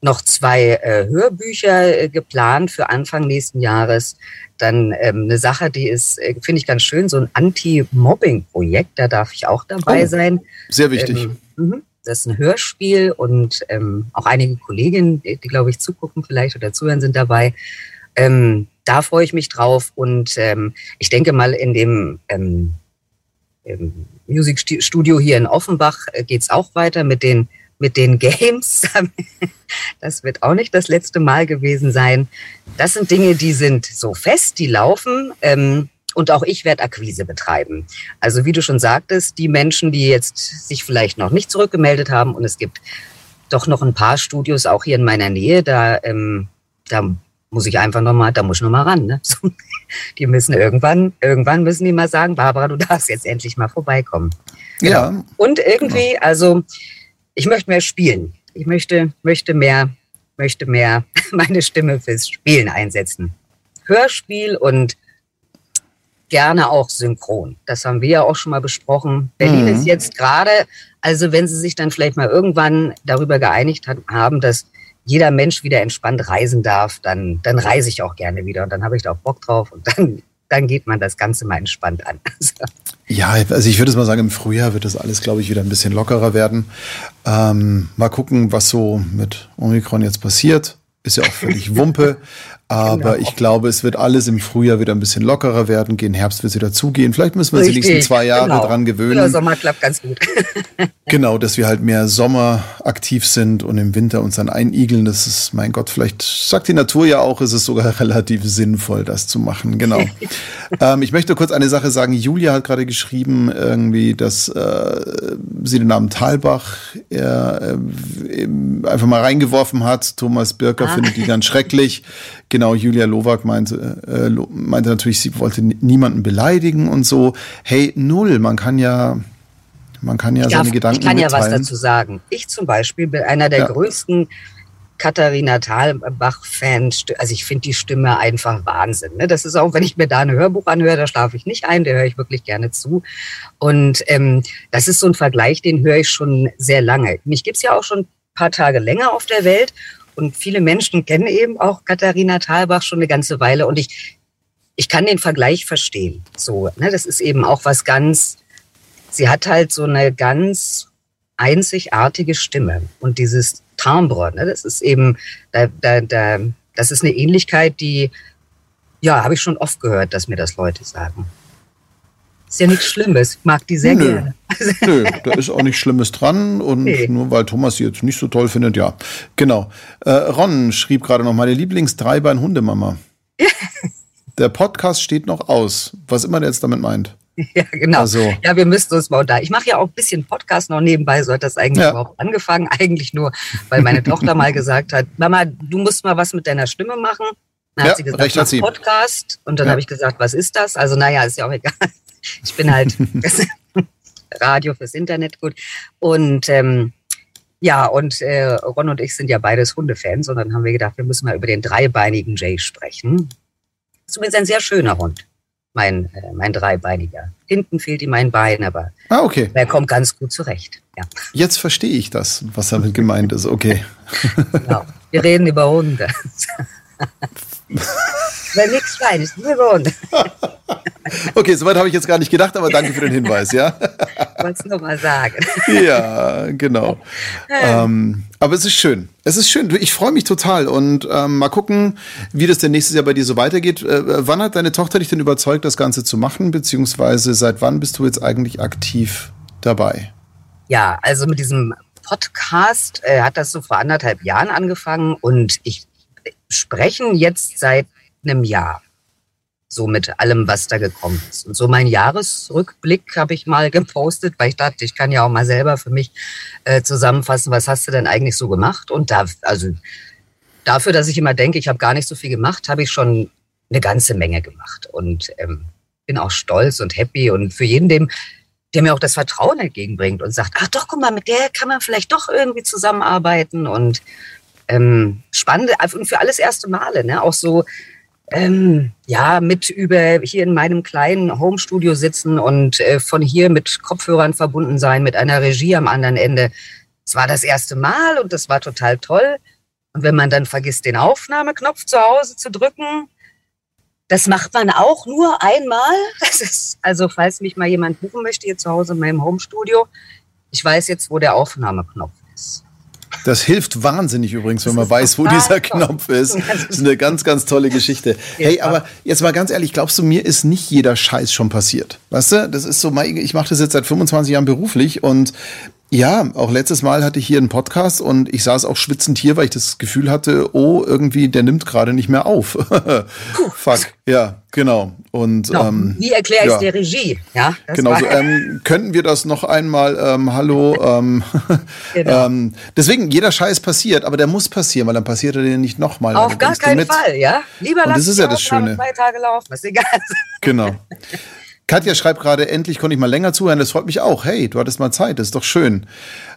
noch zwei äh, Hörbücher äh, geplant für Anfang nächsten Jahres. Dann ähm, eine Sache, die ist, äh, finde ich ganz schön, so ein Anti-Mobbing-Projekt, da darf ich auch dabei oh, sein. Sehr wichtig. Ähm, mhm. das ist ein Hörspiel und ähm, auch einige Kolleginnen, die, die glaube ich zugucken vielleicht oder zuhören, sind dabei. Ähm, da freue ich mich drauf und ähm, ich denke mal in dem ähm, Musikstudio hier in Offenbach äh, geht's auch weiter mit den mit den [laughs] Games. Das wird auch nicht das letzte Mal gewesen sein. Das sind Dinge, die sind so fest, die laufen. Ähm, und auch ich werde Akquise betreiben. Also wie du schon sagtest, die Menschen, die jetzt sich vielleicht noch nicht zurückgemeldet haben, und es gibt doch noch ein paar Studios auch hier in meiner Nähe, da, ähm, da muss ich einfach nochmal, da muss ich nochmal ran. Ne? [laughs] Die müssen irgendwann, irgendwann müssen die mal sagen, Barbara, du darfst jetzt endlich mal vorbeikommen. Genau. Ja. Und irgendwie, also ich möchte mehr spielen. Ich möchte, möchte mehr, möchte mehr [laughs] meine Stimme fürs Spielen einsetzen. Hörspiel und gerne auch synchron. Das haben wir ja auch schon mal besprochen. Berlin mhm. ist jetzt gerade, also wenn Sie sich dann vielleicht mal irgendwann darüber geeinigt haben, dass jeder Mensch wieder entspannt reisen darf, dann, dann reise ich auch gerne wieder und dann habe ich da auch Bock drauf und dann, dann geht man das Ganze mal entspannt an. [laughs] Ja, also ich würde es mal sagen, im Frühjahr wird das alles, glaube ich, wieder ein bisschen lockerer werden. Ähm, mal gucken, was so mit Omikron jetzt passiert. ist ja auch völlig Wumpe. [laughs] Aber genau. ich glaube, es wird alles im Frühjahr wieder ein bisschen lockerer werden. Gehen Herbst wird es wieder zugehen. Vielleicht müssen wir uns die nächsten zwei Jahre genau. dran gewöhnen. Der Sommer klappt ganz gut. [laughs] genau, dass wir halt mehr Sommer aktiv sind und im Winter uns dann einigeln. Das ist, mein Gott, vielleicht sagt die Natur ja auch, ist es sogar [laughs] relativ sinnvoll, das zu machen. Genau. [laughs] ähm, ich möchte kurz eine Sache sagen. Julia hat gerade geschrieben, irgendwie, dass äh, sie den Namen Talbach äh, einfach mal reingeworfen hat. Thomas Birker ah. findet die ganz schrecklich. Genau, Julia Lowak meinte, äh, meinte natürlich, sie wollte niemanden beleidigen und so. Hey, null, man kann ja, man kann ja ich seine darf, Gedanken Ich kann mitteilen. ja was dazu sagen. Ich zum Beispiel bin einer der ja. größten Katharina Thalbach-Fans. Also ich finde die Stimme einfach Wahnsinn. Ne? Das ist auch, wenn ich mir da ein Hörbuch anhöre, da schlafe ich nicht ein, der höre ich wirklich gerne zu. Und ähm, das ist so ein Vergleich, den höre ich schon sehr lange. Mich gibt's ja auch schon ein paar Tage länger auf der Welt und viele Menschen kennen eben auch Katharina Thalbach schon eine ganze Weile. Und ich, ich kann den Vergleich verstehen. So, ne, das ist eben auch was ganz, sie hat halt so eine ganz einzigartige Stimme. Und dieses Timbre, ne, das ist eben, da, da, da, das ist eine Ähnlichkeit, die, ja, habe ich schon oft gehört, dass mir das Leute sagen. Ist ja nichts Schlimmes. Ich mag die sehr Nö. gerne. Nö, da ist auch nichts Schlimmes dran. Und nee. nur weil Thomas sie jetzt nicht so toll findet, ja. Genau. Äh, Ron schrieb gerade noch, meine Lieblings-Dreibein-Hundemama. Der Podcast steht noch aus, was immer der jetzt damit meint. Ja, genau. Also. Ja, wir müssten uns mal da. Ich mache ja auch ein bisschen Podcast noch nebenbei, so hat das eigentlich ja. überhaupt angefangen. Eigentlich nur, weil meine Tochter mal gesagt hat, Mama, du musst mal was mit deiner Stimme machen. Dann ja, hat sie gesagt, recht hat sie. Podcast. Und dann ja. habe ich gesagt, was ist das? Also, naja, ist ja auch egal. Ich bin halt [laughs] Radio fürs Internet gut. Und ähm, ja, und äh, Ron und ich sind ja beides Hundefans und dann haben wir gedacht, wir müssen mal über den dreibeinigen Jay sprechen. Das ist übrigens ein sehr schöner Hund, mein, äh, mein dreibeiniger. Hinten fehlt ihm ein Bein, aber ah, okay. er kommt ganz gut zurecht. Ja. Jetzt verstehe ich das, was damit gemeint ist. Okay. Genau. Wir reden über Hunde. [laughs] Weil nichts Feines, nur über Hunde. [laughs] Okay, soweit habe ich jetzt gar nicht gedacht, aber danke für den Hinweis, ja. Wollte es nochmal sagen. [laughs] Ja, genau. ähm, aber es ist schön. Es ist schön. Ich freue mich total und ähm, mal gucken, wie das denn nächstes Jahr bei dir so weitergeht. Äh, wann hat deine Tochter dich denn überzeugt, das Ganze zu machen, beziehungsweise seit wann bist du jetzt eigentlich aktiv dabei? Ja, also mit diesem Podcast äh, hat das so vor anderthalb Jahren angefangen und ich spreche jetzt seit einem Jahr so mit allem, was da gekommen ist. Und so mein Jahresrückblick habe ich mal [laughs] gepostet, weil ich dachte, ich kann ja auch mal selber für mich äh, zusammenfassen, was hast du denn eigentlich so gemacht? Und da, also dafür, dass ich immer denke, ich habe gar nicht so viel gemacht, habe ich schon eine ganze Menge gemacht und ähm, bin auch stolz und happy und für jeden, dem der mir auch das Vertrauen entgegenbringt und sagt, ach doch, guck mal, mit der kann man vielleicht doch irgendwie zusammenarbeiten und ähm, spannende und für alles erste Male, ne? Auch so ähm, ja, mit über hier in meinem kleinen Homestudio sitzen und äh, von hier mit Kopfhörern verbunden sein, mit einer Regie am anderen Ende. Es war das erste Mal und das war total toll. Und wenn man dann vergisst, den Aufnahmeknopf zu Hause zu drücken, das macht man auch nur einmal. [laughs] Das ist, also falls mich mal jemand buchen möchte hier zu Hause in meinem Homestudio, ich weiß jetzt, wo der Aufnahmeknopf. Das hilft wahnsinnig übrigens, wenn man weiß, wo dieser Knopf ist. [laughs] Das ist eine ganz, ganz tolle Geschichte. Hey, aber jetzt mal ganz ehrlich, glaubst du, mir ist nicht jeder Scheiß schon passiert? Weißt du, das ist so, ich mache das jetzt seit 25 Jahren beruflich und ja, auch letztes Mal hatte ich hier einen Podcast und ich saß auch schwitzend hier, weil ich das Gefühl hatte, oh, irgendwie, der nimmt gerade nicht mehr auf. [laughs] Fuck, ja, genau. Und genau. ähm, wie erkläre ich ja. der Regie? Ja, genau. So, ähm, könnten wir das noch einmal? Ähm, hallo. Ähm, [laughs] genau. ähm, deswegen jeder Scheiß passiert, aber der muss passieren, weil dann passiert er dir nicht nochmal. Auf gar keinen Fall, ja. Lieber und das ist ja das Schöne. Zwei Tage laufen, ist egal. Genau. [laughs] Katja schreibt gerade, endlich konnte ich mal länger zuhören. Das freut mich auch. Hey, du hattest mal Zeit, das ist doch schön.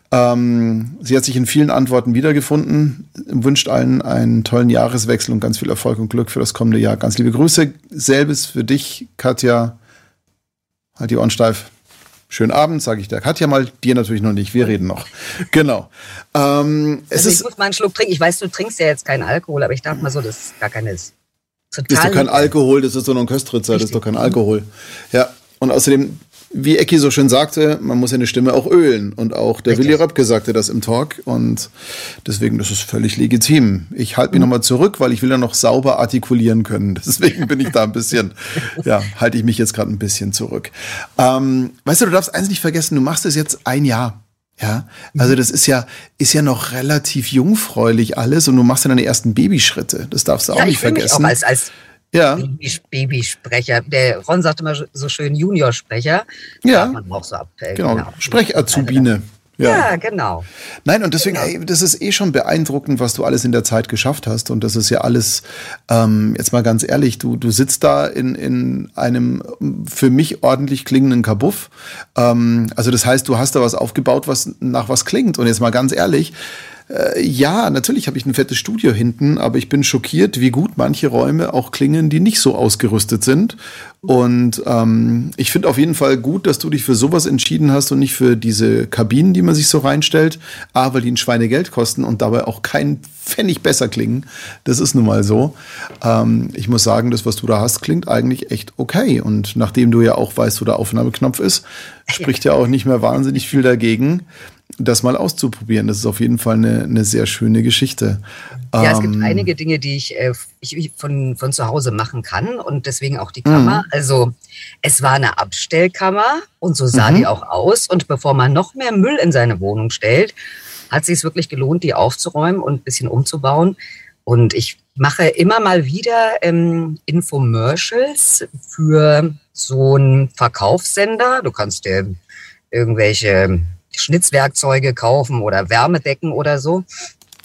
Ähm, sie hat sich in vielen Antworten wiedergefunden, wünscht allen einen tollen Jahreswechsel und ganz viel Erfolg und Glück für das kommende Jahr. Ganz liebe Grüße. Selbes für dich, Katja. Halt die Ohren steif. Schönen Abend, sage ich der Katja mal. Dir natürlich noch nicht. Wir reden noch. Genau. Ähm, es also ich ist, muss mal einen Schluck trinken. Ich weiß, du trinkst ja jetzt keinen Alkohol, aber ich dachte mal so, dass es gar keine ist. Total das ist doch kein Alkohol, das ist doch noch ein Köstritzer, das ist doch kein Alkohol. Ja, und außerdem, wie Ecki so schön sagte, man muss eine Stimme auch ölen. Und auch der Richtig. Willi Röpke sagte das im Talk. Und deswegen, das ist völlig legitim. Ich halte mich mhm. nochmal zurück, weil ich will ja noch sauber artikulieren können. [laughs] Deswegen bin ich da ein bisschen, ja, halte ich mich jetzt gerade ein bisschen zurück. Ähm, weißt du, du darfst eins nicht vergessen, du machst es jetzt ein Jahr. Ja, also das ist ja, ist ja noch relativ jungfräulich alles und du machst ja deine ersten Babyschritte. Das darfst du ja, auch nicht vergessen. Auch als, als ja. Babysprecher. Der Ron sagt immer so schön Juniorsprecher. Ja. Man auch so ab, genau. genau. Sprechazubine. Ja. ja. genau. Nein, und deswegen, genau. ey, das ist eh schon beeindruckend, was du alles in der Zeit geschafft hast. Und das ist ja alles, ähm, jetzt mal ganz ehrlich, du, du sitzt da in, in einem für mich ordentlich klingenden Kabuff. Ähm, also das heißt, du hast da was aufgebaut, was nach was klingt. Und jetzt mal ganz ehrlich, äh, ja, natürlich habe ich ein fettes Studio hinten, aber ich bin schockiert, wie gut manche Räume auch klingen, die nicht so ausgerüstet sind. Und ähm, ich finde auf jeden Fall gut, dass du dich für sowas entschieden hast und nicht für diese Kabinen, die man sich so reinstellt. A, weil die ein Schweinegeld kosten und dabei auch kein Pfennig besser klingen. Das ist nun mal so. Ähm, ich muss sagen, das, was du da hast, klingt eigentlich echt okay. Und nachdem du ja auch weißt, wo der Aufnahmeknopf ist, spricht ja auch nicht mehr wahnsinnig viel dagegen das mal auszuprobieren. Das ist auf jeden Fall eine, eine sehr schöne Geschichte. Ja, es gibt ähm, einige Dinge, die ich, äh, ich, von, von zu Hause machen kann und deswegen auch die Kammer. Mhm. Also es war eine Abstellkammer und so sah mhm. die auch aus. Und bevor man noch mehr Müll in seine Wohnung stellt, hat sich es wirklich gelohnt, die aufzuräumen und ein bisschen umzubauen. Und ich mache immer mal wieder ähm, Infomercials für so einen Verkaufssender. Du kannst dir irgendwelche Schnitzwerkzeuge kaufen oder Wärmedecken oder so.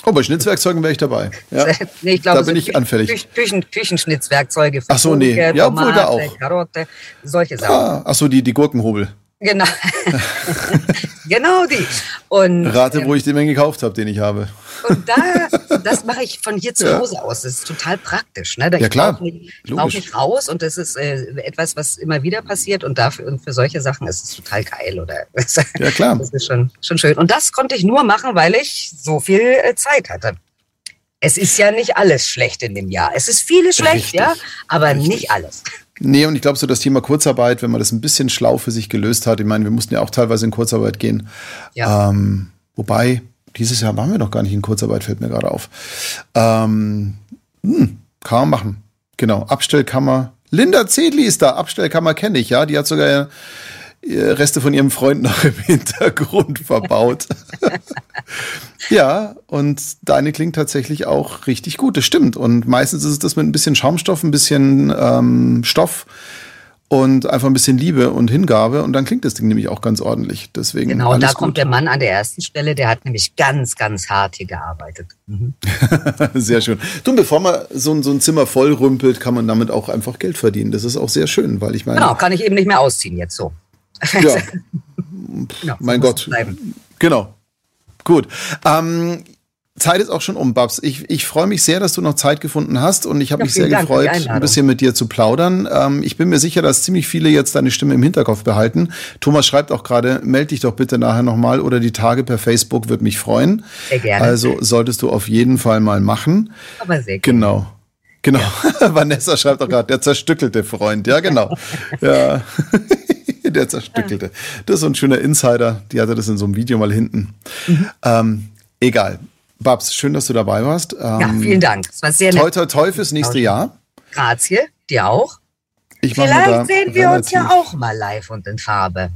Oh, bei Schnitzwerkzeugen wäre ich dabei. Ja. [laughs] nee, ich glaube, da bin ich anfällig. Küchen, Küchenschnitzwerkzeuge für Ach so, nee. Gurke, ja, Tomate, da auch. Karotte, solche Sachen. Ah, ach so, die, die Gurkenhobel. Genau. [laughs] [laughs] genau die. Und, Rate, wo ähm, ich den gekauft habe, den ich habe. Und da, [laughs] das mache ich von hier zu ja. Hause aus. Das ist total praktisch. Ne? Da ja, klar. brauche nicht, brauch nicht raus und das ist äh, etwas, was immer wieder passiert und dafür und für solche Sachen ist es total geil. Oder? [laughs] Ja, klar. Das ist schon, schon schön. Und das konnte ich nur machen, weil ich so viel äh, Zeit hatte. Es ist ja nicht alles schlecht in dem Jahr. Es ist vieles schlecht, Richtig. ja, aber Richtig. nicht alles. Nee, und ich glaube, so das Thema Kurzarbeit, wenn man das ein bisschen schlau für sich gelöst hat, ich meine, wir mussten ja auch teilweise in Kurzarbeit gehen. Ja. Ähm, wobei, dieses Jahr waren wir noch gar nicht in Kurzarbeit, fällt mir gerade auf. Ähm, hm, kann man machen. Genau, Abstellkammer. Linda Zedli ist da, Abstellkammer kenne ich, ja. Die hat sogar Reste von ihrem Freund noch im [laughs] Hintergrund verbaut. [laughs] ja, und deine klingt tatsächlich auch richtig gut. Das stimmt. Und meistens ist es das mit ein bisschen Schaumstoff, ein bisschen ähm, Stoff und einfach ein bisschen Liebe und Hingabe und dann klingt das Ding nämlich auch ganz ordentlich. Deswegen genau, und da gut. kommt der Mann an der ersten Stelle, der hat nämlich ganz, ganz hart hier gearbeitet. Mhm. [laughs] sehr schön. Du, bevor man so, ein, so ein Zimmer voll rümpelt, kann man damit auch einfach Geld verdienen. Das ist auch sehr schön, weil ich meine. Genau, kann ich eben nicht mehr ausziehen jetzt so. Ja. [laughs] genau, mein Gott. Bleiben. Genau. Gut. Ähm, Zeit ist auch schon um, Babs. Ich, ich freue mich sehr, dass du noch Zeit gefunden hast und ich habe ja, mich sehr Dank gefreut, ein bisschen mit dir zu plaudern. Ähm, ich bin mir sicher, dass ziemlich viele jetzt deine Stimme im Hinterkopf behalten. Thomas schreibt auch gerade, melde dich doch bitte nachher nochmal oder die Tage per Facebook, würde mich freuen. Sehr gerne. Also solltest du auf jeden Fall mal machen. Aber sehr gerne. Genau. Genau. Ja. [laughs] Vanessa schreibt auch gerade, der zerstückelte Freund. Ja, genau. [laughs] ja. [laughs] der zerstückelte. Das ist so ein schöner Insider. Die hatte das in so einem Video mal hinten. Mhm. Ähm, egal. Babs, schön, dass du dabei warst. Ähm, ja, vielen Dank. Es war sehr nett. Toi, toi, toi fürs nächste Jahr. Grazie, dir auch. Ich Vielleicht sehen wir uns ja auch mal live und in Farbe.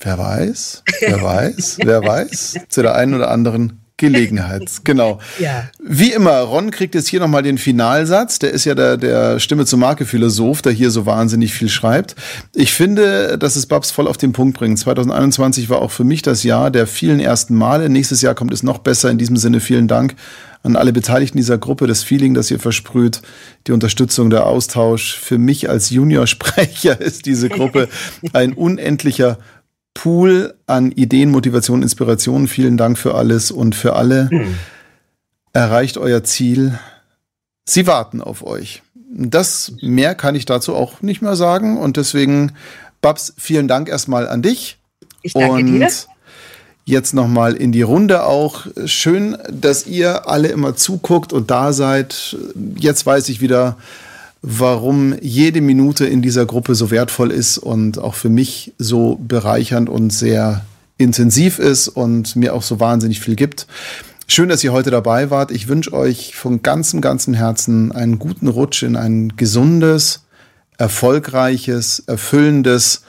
Wer weiß, wer weiß, wer weiß. Zu der einen oder anderen Gelegenheit, [laughs] genau. Ja. Wie immer, Ron kriegt jetzt hier nochmal den Finalsatz. Der ist ja der, der Stimme zum Marke-Philosoph, der hier so wahnsinnig viel schreibt. Ich finde, dass es Babs voll auf den Punkt bringt. 2021 war auch für mich das Jahr der vielen ersten Male. Nächstes Jahr kommt es noch besser. In diesem Sinne vielen Dank an alle Beteiligten dieser Gruppe, das Feeling, das ihr versprüht, die Unterstützung, der Austausch. Für mich als Juniorsprecher [laughs] ist diese Gruppe [laughs] ein unendlicher Pool an Ideen, Motivation, Inspiration. Vielen Dank für alles und für alle. Mhm. Erreicht euer Ziel. Sie warten auf euch. Das mehr kann ich dazu auch nicht mehr sagen und deswegen, Babs, vielen Dank erstmal an dich. Ich danke und dir. Jetzt nochmal in die Runde auch. Schön, dass ihr alle immer zuguckt und da seid. Jetzt weiß ich wieder, warum jede Minute in dieser Gruppe so wertvoll ist und auch für mich so bereichernd und sehr intensiv ist und mir auch so wahnsinnig viel gibt. Schön, dass ihr heute dabei wart. Ich wünsche euch von ganzem, ganzem Herzen einen guten Rutsch in ein gesundes, erfolgreiches, erfüllendes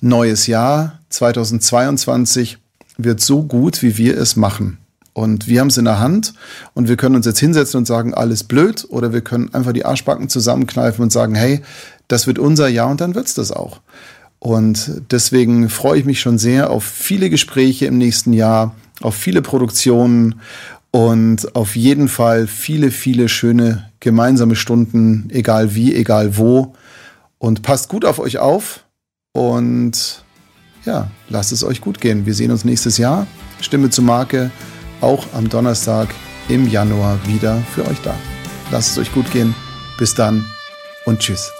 neues Jahr. 2022 wird so gut, wie wir es machen. Und wir haben es in der Hand und wir können uns jetzt hinsetzen und sagen, alles blöd, oder wir können einfach die Arschbacken zusammenkneifen und sagen, hey, das wird unser Jahr und dann wird's das auch. Und deswegen freue ich mich schon sehr auf viele Gespräche im nächsten Jahr, auf viele Produktionen und auf jeden Fall viele, viele schöne gemeinsame Stunden, egal wie, egal wo. Und passt gut auf euch auf und ja, lasst es euch gut gehen. Wir sehen uns nächstes Jahr. Stimme zur Marke auch am Donnerstag im Januar wieder für euch da. Lasst es euch gut gehen. Bis dann und tschüss.